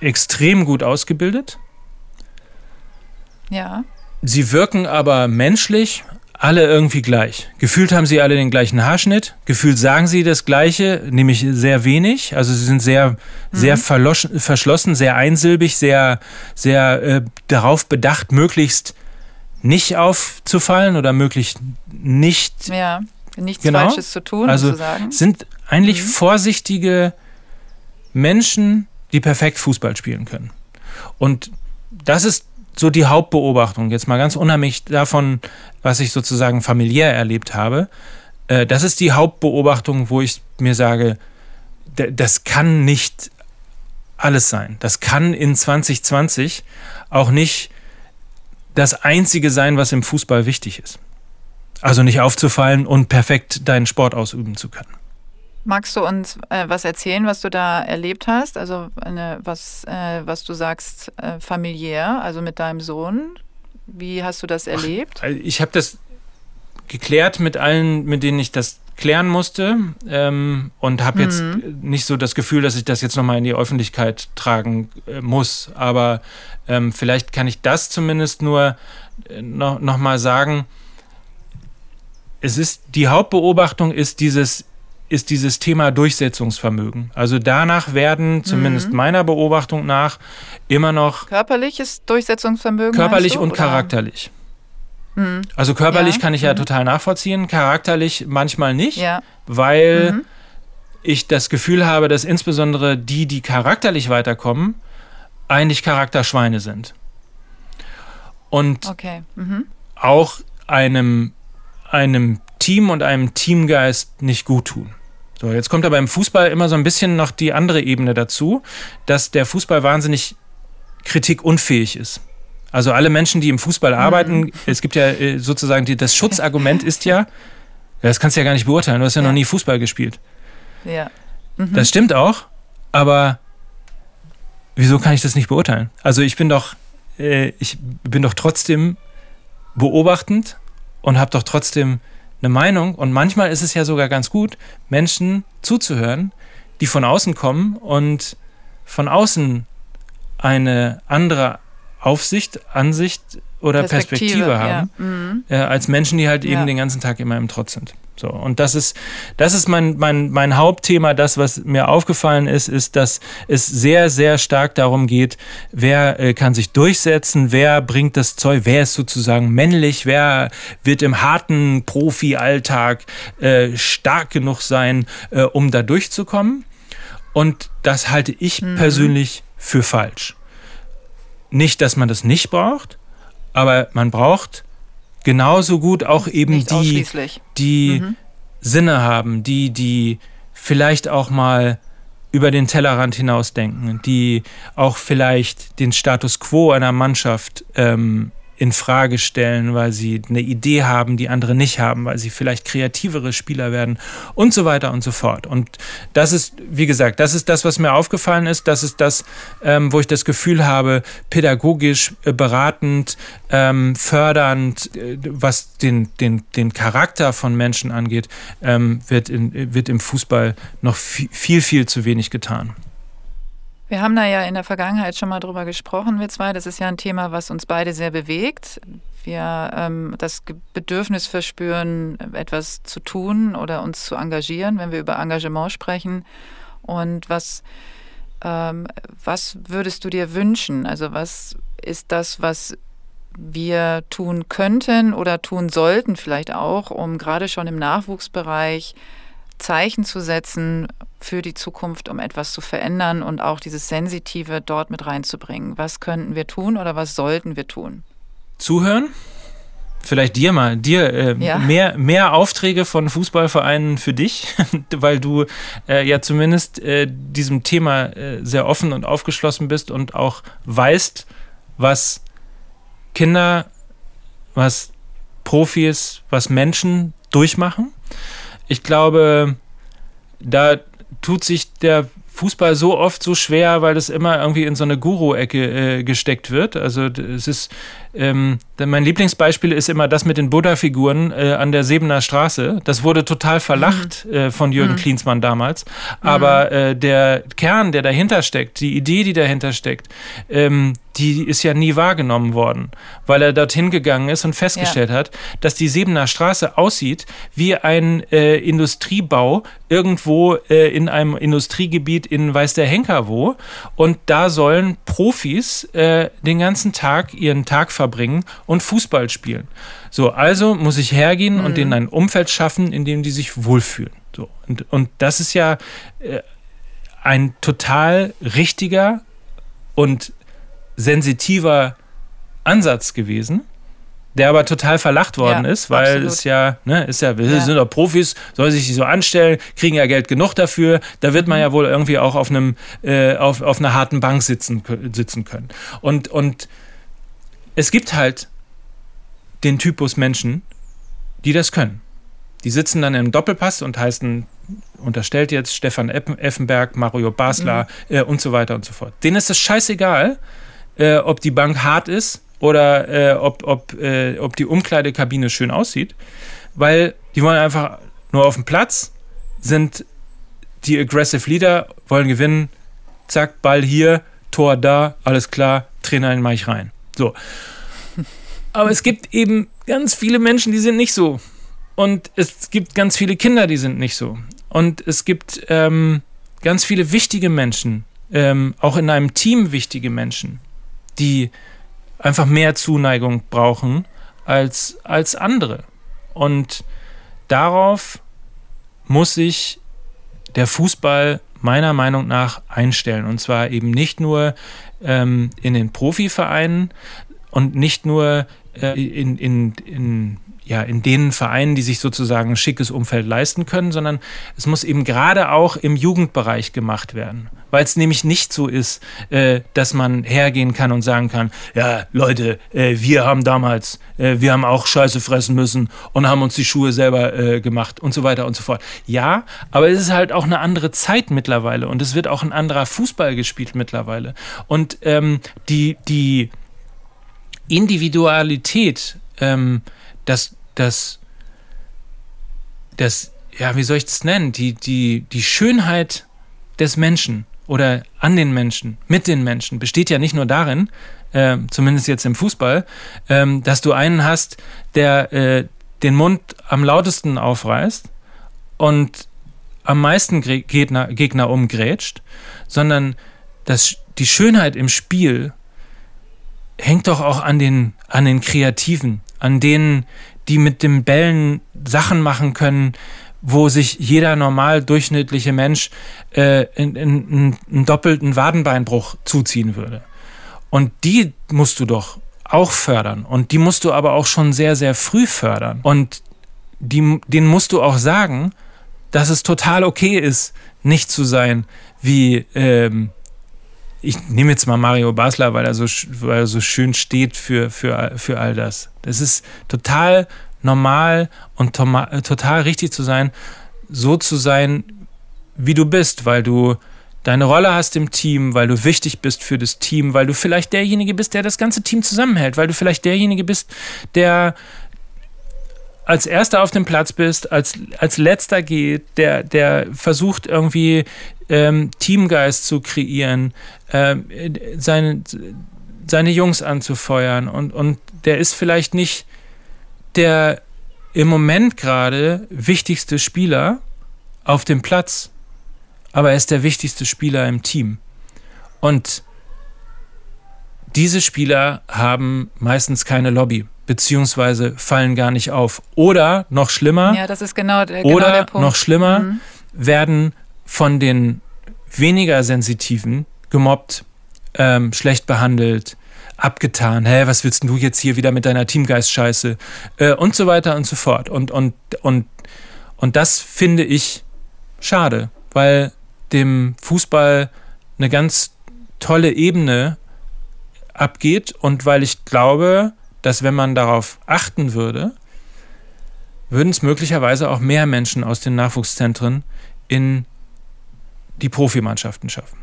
extrem gut ausgebildet. Ja. Sie wirken aber menschlich alle irgendwie gleich. Gefühlt haben sie alle den gleichen Haarschnitt. Gefühlt sagen sie das Gleiche, nämlich sehr wenig. Also sie sind sehr, sehr mhm. verschlossen, sehr einsilbig, sehr, sehr äh, darauf bedacht, möglichst nicht aufzufallen oder möglichst nicht. Ja, nichts genau. Falsches zu tun, also sozusagen. sind eigentlich mhm. vorsichtige Menschen, die perfekt Fußball spielen können. Und das ist so die Hauptbeobachtung, jetzt mal ganz unheimlich davon, was ich sozusagen familiär erlebt habe. Äh, das ist die Hauptbeobachtung, wo ich mir sage, das kann nicht alles sein. Das kann in 2020 auch nicht das Einzige sein, was im Fußball wichtig ist. Also nicht aufzufallen und perfekt deinen Sport ausüben zu können. Magst du uns äh, was erzählen, was du da erlebt hast? Also eine, was, äh, was du sagst, äh, familiär, also mit deinem Sohn. Wie hast du das erlebt? Ach, ich habe das geklärt mit allen, mit denen ich das klären musste ähm, und habe jetzt mhm. nicht so das Gefühl, dass ich das jetzt nochmal in die Öffentlichkeit tragen äh, muss. Aber ähm, vielleicht kann ich das zumindest nur äh, noch, noch mal sagen. Es ist, die Hauptbeobachtung ist dieses ist dieses Thema Durchsetzungsvermögen. Also danach werden, zumindest mhm. meiner Beobachtung nach, immer noch. Körperliches Durchsetzungsvermögen? Körperlich du, und oder? charakterlich. Mhm. Also körperlich ja. kann ich ja mhm. total nachvollziehen, charakterlich manchmal nicht, ja. weil mhm. ich das Gefühl habe, dass insbesondere die, die charakterlich weiterkommen, eigentlich Charakterschweine sind. Und okay. Mhm. auch einem, einem Team und einem Teamgeist nicht gut tun. So, jetzt kommt aber im Fußball immer so ein bisschen noch die andere Ebene dazu, dass der Fußball wahnsinnig kritikunfähig ist. Also alle Menschen, die im Fußball mhm. arbeiten, mhm. es gibt ja äh, sozusagen die, das Schutzargument ist ja, das kannst du ja gar nicht beurteilen, du hast ja, ja. noch nie Fußball gespielt. Ja. Mhm. Das stimmt auch, aber wieso kann ich das nicht beurteilen? Also ich bin doch, äh, ich bin doch trotzdem beobachtend und habe doch trotzdem eine Meinung. Und manchmal ist es ja sogar ganz gut, Menschen zuzuhören, die von außen kommen und von außen eine andere Aufsicht, Ansicht oder Perspektive, Perspektive haben, ja. mhm. äh, als Menschen, die halt eben ja. den ganzen Tag immer im Trotz sind. So, und das ist, das ist mein, mein, mein Hauptthema. Das, was mir aufgefallen ist, ist, dass es sehr, sehr stark darum geht, wer äh, kann sich durchsetzen, wer bringt das Zeug, wer ist sozusagen männlich, wer wird im harten Profi-Alltag äh, stark genug sein, äh, um da durchzukommen. Und das halte ich mhm. persönlich für falsch. Nicht, dass man das nicht braucht, aber man braucht genauso gut auch eben Nicht die, die mhm. Sinne haben, die, die vielleicht auch mal über den Tellerrand hinausdenken, die auch vielleicht den Status quo einer Mannschaft ähm, in Frage stellen, weil sie eine Idee haben, die andere nicht haben, weil sie vielleicht kreativere Spieler werden und so weiter und so fort. Und das ist, wie gesagt, das ist das, was mir aufgefallen ist. Das ist das, ähm, wo ich das Gefühl habe, pädagogisch äh, beratend, ähm, fördernd, äh, was den, den, den Charakter von Menschen angeht, ähm, wird, in, wird im Fußball noch viel, viel zu wenig getan. Wir haben da ja in der Vergangenheit schon mal drüber gesprochen, wir zwei. Das ist ja ein Thema, was uns beide sehr bewegt. Wir ähm, das Bedürfnis verspüren, etwas zu tun oder uns zu engagieren, wenn wir über Engagement sprechen. Und was, ähm, was würdest du dir wünschen? Also was ist das, was wir tun könnten oder tun sollten vielleicht auch, um gerade schon im Nachwuchsbereich Zeichen zu setzen für die Zukunft, um etwas zu verändern und auch dieses Sensitive dort mit reinzubringen. Was könnten wir tun oder was sollten wir tun? Zuhören, vielleicht dir mal, dir äh, ja. mehr, mehr Aufträge von Fußballvereinen für dich, [laughs] weil du äh, ja zumindest äh, diesem Thema äh, sehr offen und aufgeschlossen bist und auch weißt, was Kinder, was Profis, was Menschen durchmachen. Ich glaube, da tut sich der Fußball so oft so schwer, weil das immer irgendwie in so eine Guru-Ecke äh, gesteckt wird. Also es ist ähm, mein Lieblingsbeispiel ist immer das mit den Buddha-Figuren äh, an der Sebener Straße. Das wurde total verlacht mhm. äh, von Jürgen mhm. Klinsmann damals. Aber mhm. äh, der Kern, der dahinter steckt, die Idee, die dahinter steckt, ähm, die ist ja nie wahrgenommen worden, weil er dorthin gegangen ist und festgestellt ja. hat, dass die Sebener Straße aussieht wie ein äh, Industriebau irgendwo äh, in einem Industriegebiet in weiß der Henker wo. Und da sollen Profis äh, den ganzen Tag ihren Tag verbringen verbringen und Fußball spielen. So, also muss ich hergehen mhm. und denen ein Umfeld schaffen, in dem die sich wohlfühlen. So, und, und das ist ja äh, ein total richtiger und sensitiver Ansatz gewesen der aber total verlacht worden ja, ist, weil absolut. es ja, ne, ist ja, wir ja. sind doch Profis, soll sich so anstellen, kriegen ja Geld genug dafür, da wird man mhm. ja wohl irgendwie auch auf einem, äh, auf, auf einer harten Bank sitzen, sitzen können. Und, und es gibt halt den Typus Menschen, die das können. Die sitzen dann im Doppelpass und heißen, unterstellt jetzt Stefan Effenberg, Mario Basler mhm. äh, und so weiter und so fort. Denen ist es scheißegal, äh, ob die Bank hart ist oder äh, ob, ob, äh, ob die Umkleidekabine schön aussieht, weil die wollen einfach nur auf dem Platz, sind die Aggressive Leader, wollen gewinnen, zack, Ball hier, Tor da, alles klar, Trainer in ich rein. So. Aber es gibt eben ganz viele Menschen, die sind nicht so. Und es gibt ganz viele Kinder, die sind nicht so. Und es gibt ähm, ganz viele wichtige Menschen, ähm, auch in einem Team wichtige Menschen, die einfach mehr Zuneigung brauchen als, als andere. Und darauf muss sich der Fußball meiner Meinung nach einstellen. Und zwar eben nicht nur ähm, in den Profivereinen und nicht nur äh, in, in, in, ja, in den Vereinen, die sich sozusagen ein schickes Umfeld leisten können, sondern es muss eben gerade auch im Jugendbereich gemacht werden. Weil es nämlich nicht so ist, äh, dass man hergehen kann und sagen kann, ja, Leute, äh, wir haben damals, äh, wir haben auch Scheiße fressen müssen und haben uns die Schuhe selber äh, gemacht und so weiter und so fort. Ja, aber es ist halt auch eine andere Zeit mittlerweile und es wird auch ein anderer Fußball gespielt mittlerweile. Und ähm, die, die, Individualität, ähm, das, das, das, ja, wie soll ich das nennen? Die, die, die Schönheit des Menschen oder an den Menschen, mit den Menschen, besteht ja nicht nur darin, äh, zumindest jetzt im Fußball, ähm, dass du einen hast, der äh, den Mund am lautesten aufreißt und am meisten Gegner, Gegner umgrätscht, sondern dass die Schönheit im Spiel hängt doch auch an den, an den Kreativen, an denen, die mit den Bällen Sachen machen können, wo sich jeder normal durchschnittliche Mensch äh, in, in, in einen doppelten Wadenbeinbruch zuziehen würde. Und die musst du doch auch fördern. Und die musst du aber auch schon sehr, sehr früh fördern. Und die, denen musst du auch sagen, dass es total okay ist, nicht zu sein wie ähm, ich nehme jetzt mal Mario Basler, weil er so, weil er so schön steht für, für, für all das. Das ist total normal und total richtig zu sein, so zu sein, wie du bist, weil du deine Rolle hast im Team, weil du wichtig bist für das Team, weil du vielleicht derjenige bist, der das ganze Team zusammenhält, weil du vielleicht derjenige bist, der als erster auf dem Platz bist, als, als letzter geht, der, der versucht irgendwie ähm, Teamgeist zu kreieren, ähm, seine, seine Jungs anzufeuern und, und der ist vielleicht nicht der im Moment gerade wichtigste Spieler auf dem Platz, aber er ist der wichtigste Spieler im Team. Und diese Spieler haben meistens keine Lobby, beziehungsweise fallen gar nicht auf. Oder noch schlimmer, ja, das ist genau, genau oder der Punkt. noch schlimmer, mhm. werden von den weniger Sensitiven gemobbt, ähm, schlecht behandelt, abgetan. Hä, was willst du jetzt hier wieder mit deiner Teamgeist-Scheiße? Äh, und so weiter und so fort. Und, und, und, und das finde ich schade, weil dem Fußball eine ganz tolle Ebene abgeht und weil ich glaube, dass wenn man darauf achten würde, würden es möglicherweise auch mehr Menschen aus den Nachwuchszentren in die Profimannschaften schaffen.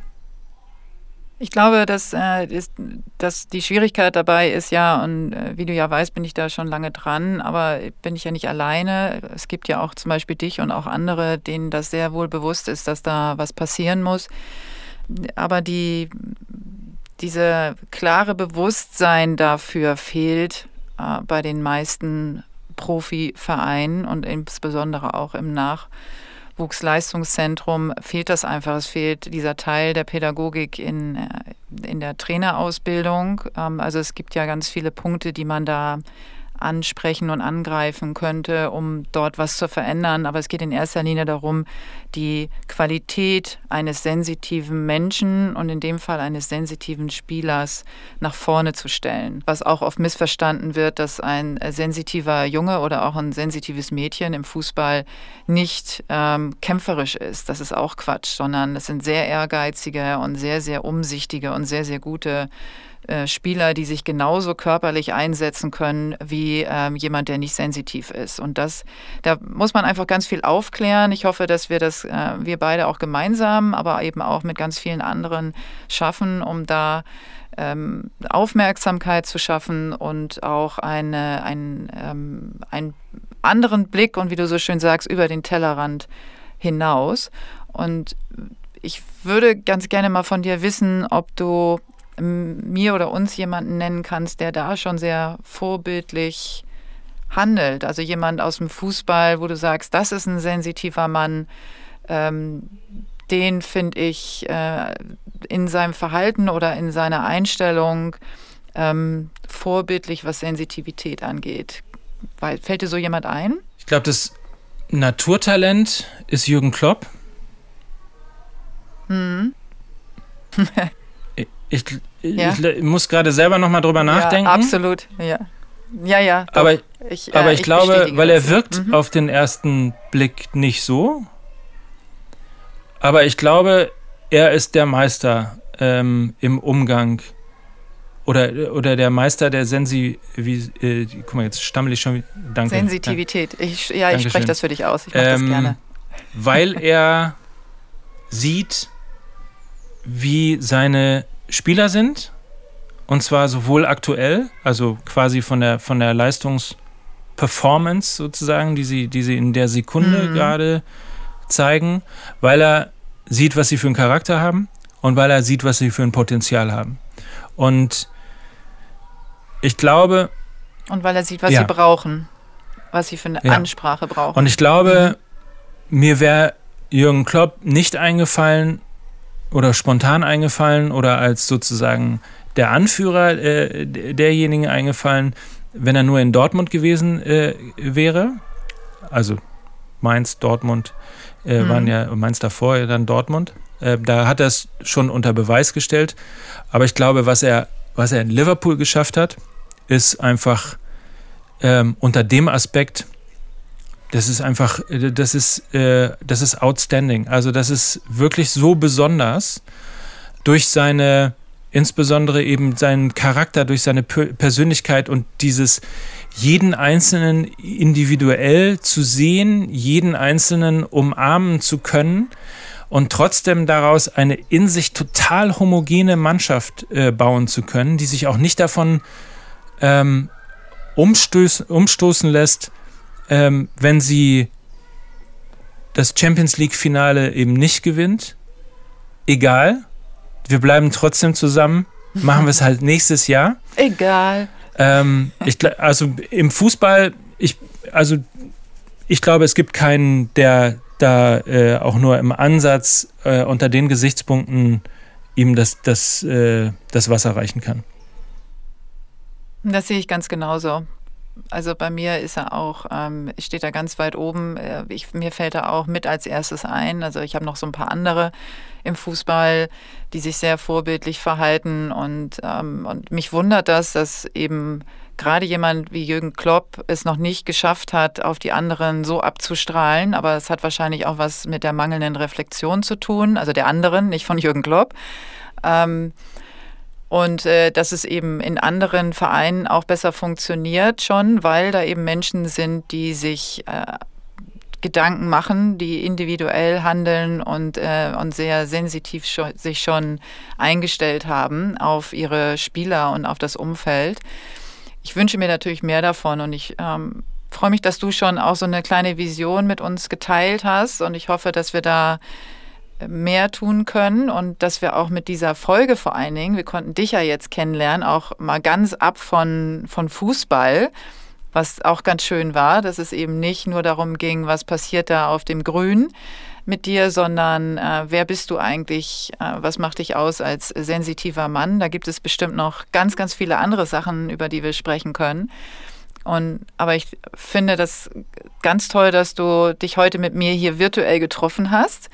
Ich glaube, dass, äh, ist, dass die Schwierigkeit dabei ist, ja, und äh, wie du ja weißt, bin ich da schon lange dran, aber bin ich ja nicht alleine. Es gibt ja auch zum Beispiel dich und auch andere, denen das sehr wohl bewusst ist, dass da was passieren muss. Aber die, diese klare Bewusstsein dafür fehlt äh, bei den meisten Profivereinen und insbesondere auch im Nach- Nachwuchsleistungszentrum fehlt das einfach. Es fehlt dieser Teil der Pädagogik in, äh, in der Trainerausbildung. Ähm, also es gibt ja ganz viele Punkte, die man da ansprechen und angreifen könnte, um dort was zu verändern. Aber es geht in erster Linie darum, die Qualität eines sensitiven Menschen und in dem Fall eines sensitiven Spielers nach vorne zu stellen. Was auch oft missverstanden wird, dass ein sensitiver Junge oder auch ein sensitives Mädchen im Fußball nicht ähm, kämpferisch ist. Das ist auch Quatsch, sondern es sind sehr ehrgeizige und sehr, sehr umsichtige und sehr, sehr gute äh, Spieler, die sich genauso körperlich einsetzen können wie ähm, jemand, der nicht sensitiv ist. Und das, da muss man einfach ganz viel aufklären. Ich hoffe, dass wir das, äh, wir beide auch gemeinsam, aber eben auch mit ganz vielen anderen schaffen, um da ähm, Aufmerksamkeit zu schaffen und auch eine, ein, ähm, einen anderen Blick und wie du so schön sagst, über den Tellerrand hinaus. Und ich würde ganz gerne mal von dir wissen, ob du mir oder uns jemanden nennen kannst, der da schon sehr vorbildlich handelt. Also jemand aus dem Fußball, wo du sagst, das ist ein sensitiver Mann, ähm, den finde ich äh, in seinem Verhalten oder in seiner Einstellung ähm, vorbildlich, was Sensitivität angeht. Weil, fällt dir so jemand ein? Ich glaube, das Naturtalent ist Jürgen Klopp. Hm. [laughs] Ich, ja. ich muss gerade selber noch mal drüber nachdenken. Ja, absolut, ja. Ja, ja. Doch. Aber ich, äh, aber ich, ich glaube, weil er wirkt mhm. auf den ersten Blick nicht so. Aber ich glaube, er ist der Meister ähm, im Umgang oder, oder der Meister der Sensi, wie, äh, guck mal, jetzt stammel ich schon. Danke. Sensitivität. Ich, ja, ich spreche das für dich aus. Ich mache ähm, das gerne. Weil er sieht, wie seine Spieler sind. Und zwar sowohl aktuell, also quasi von der, von der Leistungsperformance sozusagen, die sie, die sie in der Sekunde mhm. gerade zeigen, weil er sieht, was sie für einen Charakter haben und weil er sieht, was sie für ein Potenzial haben. Und ich glaube. Und weil er sieht, was ja. sie brauchen, was sie für eine ja. Ansprache brauchen. Und ich glaube, mhm. mir wäre Jürgen Klopp nicht eingefallen, oder spontan eingefallen oder als sozusagen der Anführer äh, derjenigen eingefallen, wenn er nur in Dortmund gewesen äh, wäre. Also Mainz, Dortmund äh, mhm. waren ja Mainz davor, dann Dortmund. Äh, da hat er es schon unter Beweis gestellt. Aber ich glaube, was er, was er in Liverpool geschafft hat, ist einfach ähm, unter dem Aspekt das ist einfach, äh, das ist, äh, das ist outstanding. Also das ist wirklich so besonders durch seine, insbesondere eben seinen Charakter, durch seine Persönlichkeit und dieses jeden Einzelnen individuell zu sehen, jeden Einzelnen umarmen zu können und trotzdem daraus eine in sich total homogene Mannschaft äh, bauen zu können, die sich auch nicht davon ähm, umstoßen, umstoßen lässt, ähm, wenn sie das Champions League-Finale eben nicht gewinnt, egal, wir bleiben trotzdem zusammen, machen wir es halt nächstes Jahr. Egal. Ähm, ich, also im Fußball, ich, also ich glaube, es gibt keinen, der da äh, auch nur im Ansatz äh, unter den Gesichtspunkten ihm das, das, äh, das Wasser reichen kann. Das sehe ich ganz genauso. Also bei mir ist er auch, ähm, steht er ganz weit oben. Äh, ich, mir fällt er auch mit als erstes ein. Also ich habe noch so ein paar andere im Fußball, die sich sehr vorbildlich verhalten. Und, ähm, und mich wundert das, dass eben gerade jemand wie Jürgen Klopp es noch nicht geschafft hat, auf die anderen so abzustrahlen. Aber es hat wahrscheinlich auch was mit der mangelnden Reflexion zu tun, also der anderen, nicht von Jürgen Klopp. Ähm, und äh, dass es eben in anderen Vereinen auch besser funktioniert schon, weil da eben Menschen sind, die sich äh, Gedanken machen, die individuell handeln und, äh, und sehr sensitiv schon, sich schon eingestellt haben auf ihre Spieler und auf das Umfeld. Ich wünsche mir natürlich mehr davon und ich ähm, freue mich, dass du schon auch so eine kleine Vision mit uns geteilt hast und ich hoffe, dass wir da mehr tun können und dass wir auch mit dieser Folge vor allen Dingen, wir konnten dich ja jetzt kennenlernen, auch mal ganz ab von, von Fußball, was auch ganz schön war, dass es eben nicht nur darum ging, was passiert da auf dem Grün mit dir, sondern äh, wer bist du eigentlich, äh, was macht dich aus als sensitiver Mann. Da gibt es bestimmt noch ganz, ganz viele andere Sachen, über die wir sprechen können. Und, aber ich finde das ganz toll, dass du dich heute mit mir hier virtuell getroffen hast.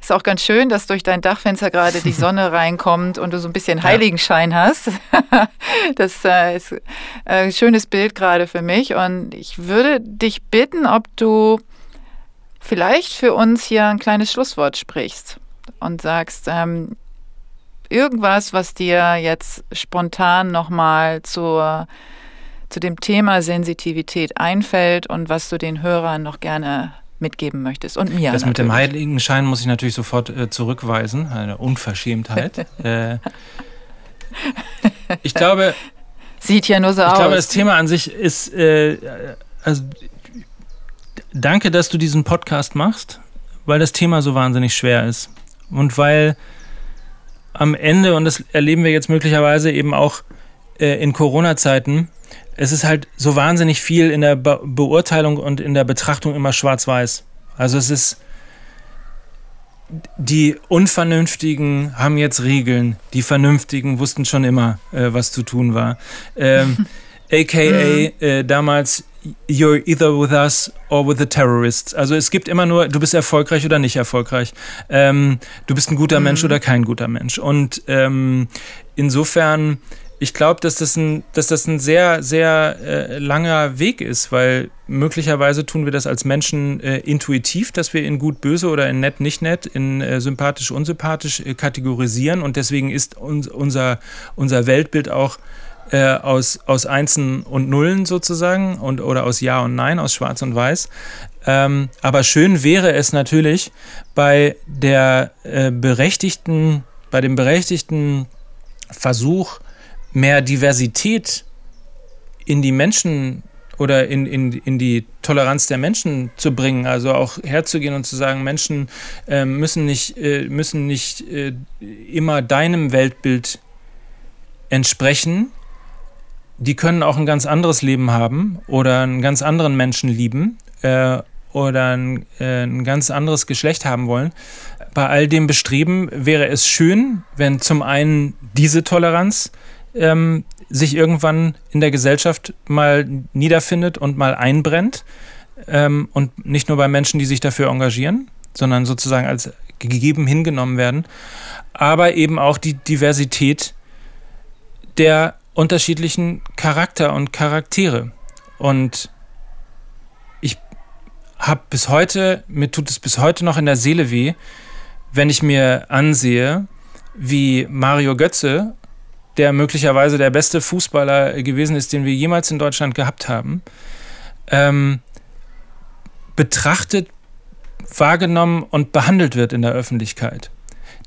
Ist auch ganz schön, dass durch dein Dachfenster gerade die Sonne [laughs] reinkommt und du so ein bisschen Heiligenschein hast. [laughs] das äh, ist äh, ein schönes Bild gerade für mich. Und ich würde dich bitten, ob du vielleicht für uns hier ein kleines Schlusswort sprichst und sagst, ähm, irgendwas, was dir jetzt spontan nochmal zur zu dem Thema Sensitivität einfällt und was du den Hörern noch gerne mitgeben möchtest. Und mir. Das natürlich. mit dem Heiligenschein muss ich natürlich sofort äh, zurückweisen. Eine Unverschämtheit. [laughs] äh, ich glaube. Sieht ja nur so ich aus. Ich glaube, das Thema an sich ist. Äh, also, danke, dass du diesen Podcast machst, weil das Thema so wahnsinnig schwer ist. Und weil am Ende, und das erleben wir jetzt möglicherweise eben auch äh, in Corona-Zeiten, es ist halt so wahnsinnig viel in der Be Beurteilung und in der Betrachtung immer schwarz-weiß. Also es ist, die Unvernünftigen haben jetzt Regeln, die Vernünftigen wussten schon immer, äh, was zu tun war. Ähm, [laughs] AKA mhm. äh, damals You're either with us or with the terrorists. Also es gibt immer nur, du bist erfolgreich oder nicht erfolgreich. Ähm, du bist ein guter mhm. Mensch oder kein guter Mensch. Und ähm, insofern ich glaube, dass, das ein, dass das ein sehr, sehr äh, langer Weg ist, weil möglicherweise tun wir das als Menschen äh, intuitiv, dass wir in gut, böse oder in nett, nicht nett, in äh, sympathisch, unsympathisch äh, kategorisieren und deswegen ist uns, unser, unser Weltbild auch äh, aus, aus Einsen und Nullen sozusagen und, oder aus Ja und Nein, aus Schwarz und Weiß. Ähm, aber schön wäre es natürlich bei der äh, berechtigten, bei dem berechtigten Versuch, mehr Diversität in die Menschen oder in, in, in die Toleranz der Menschen zu bringen, also auch herzugehen und zu sagen, Menschen äh, müssen nicht, äh, müssen nicht äh, immer deinem Weltbild entsprechen, die können auch ein ganz anderes Leben haben oder einen ganz anderen Menschen lieben äh, oder ein, äh, ein ganz anderes Geschlecht haben wollen. Bei all dem Bestreben wäre es schön, wenn zum einen diese Toleranz ähm, sich irgendwann in der Gesellschaft mal niederfindet und mal einbrennt. Ähm, und nicht nur bei Menschen, die sich dafür engagieren, sondern sozusagen als gegeben hingenommen werden, aber eben auch die Diversität der unterschiedlichen Charakter und Charaktere. Und ich habe bis heute, mir tut es bis heute noch in der Seele weh, wenn ich mir ansehe, wie Mario Götze der möglicherweise der beste Fußballer gewesen ist, den wir jemals in Deutschland gehabt haben, ähm, betrachtet, wahrgenommen und behandelt wird in der Öffentlichkeit.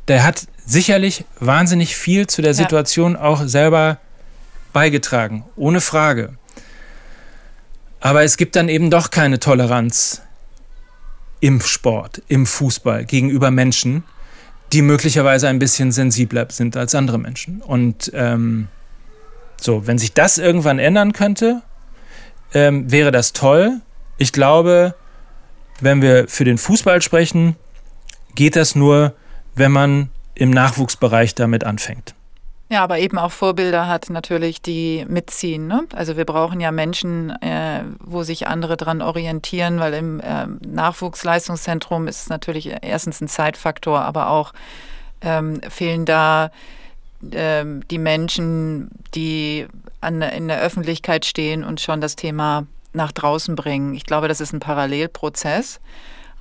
Der hat sicherlich wahnsinnig viel zu der Situation ja. auch selber beigetragen, ohne Frage. Aber es gibt dann eben doch keine Toleranz im Sport, im Fußball gegenüber Menschen, die möglicherweise ein bisschen sensibler sind als andere Menschen. Und ähm, so, wenn sich das irgendwann ändern könnte, ähm, wäre das toll. Ich glaube, wenn wir für den Fußball sprechen, geht das nur, wenn man im Nachwuchsbereich damit anfängt. Ja, aber eben auch Vorbilder hat natürlich, die mitziehen. Ne? Also wir brauchen ja Menschen, äh, wo sich andere dran orientieren, weil im äh, Nachwuchsleistungszentrum ist es natürlich erstens ein Zeitfaktor, aber auch ähm, fehlen da ähm, die Menschen, die an, in der Öffentlichkeit stehen und schon das Thema nach draußen bringen. Ich glaube, das ist ein Parallelprozess.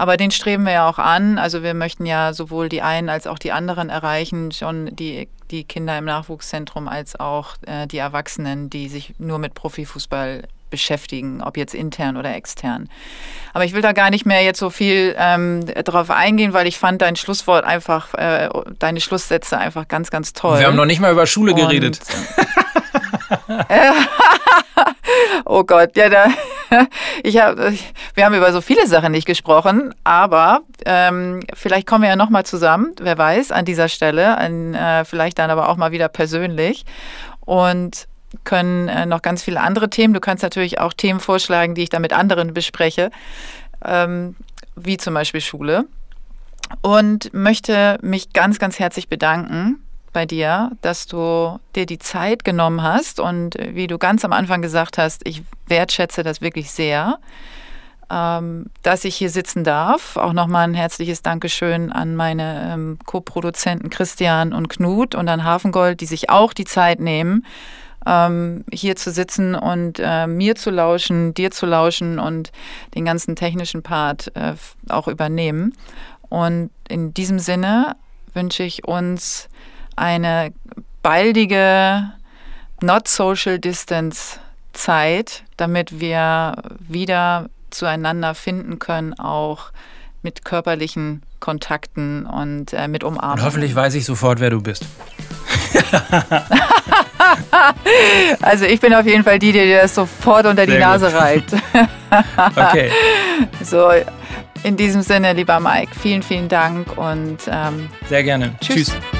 Aber den streben wir ja auch an. Also wir möchten ja sowohl die einen als auch die anderen erreichen, schon die, die Kinder im Nachwuchszentrum als auch äh, die Erwachsenen, die sich nur mit Profifußball beschäftigen, ob jetzt intern oder extern. Aber ich will da gar nicht mehr jetzt so viel ähm, drauf eingehen, weil ich fand dein Schlusswort einfach, äh, deine Schlusssätze einfach ganz, ganz toll. Wir haben noch nicht mal über Schule geredet. [laughs] [laughs] oh Gott, ja, da, [laughs] ich hab, wir haben über so viele Sachen nicht gesprochen, aber ähm, vielleicht kommen wir ja nochmal zusammen, wer weiß, an dieser Stelle, an, äh, vielleicht dann aber auch mal wieder persönlich und können äh, noch ganz viele andere Themen. Du kannst natürlich auch Themen vorschlagen, die ich dann mit anderen bespreche, ähm, wie zum Beispiel Schule. Und möchte mich ganz, ganz herzlich bedanken bei dir, dass du dir die Zeit genommen hast und wie du ganz am Anfang gesagt hast, ich wertschätze das wirklich sehr, ähm, dass ich hier sitzen darf. Auch nochmal ein herzliches Dankeschön an meine ähm, Co-Produzenten Christian und Knut und an Hafengold, die sich auch die Zeit nehmen, ähm, hier zu sitzen und äh, mir zu lauschen, dir zu lauschen und den ganzen technischen Part äh, auch übernehmen. Und in diesem Sinne wünsche ich uns eine baldige Not Social Distance Zeit, damit wir wieder zueinander finden können, auch mit körperlichen Kontakten und äh, mit Umarmungen. Und hoffentlich weiß ich sofort, wer du bist. [laughs] also ich bin auf jeden Fall die, die dir das sofort unter Sehr die Nase gut. reibt. [laughs] okay. So, in diesem Sinne, lieber Mike, vielen, vielen Dank und ähm, sehr gerne. Tschüss. tschüss.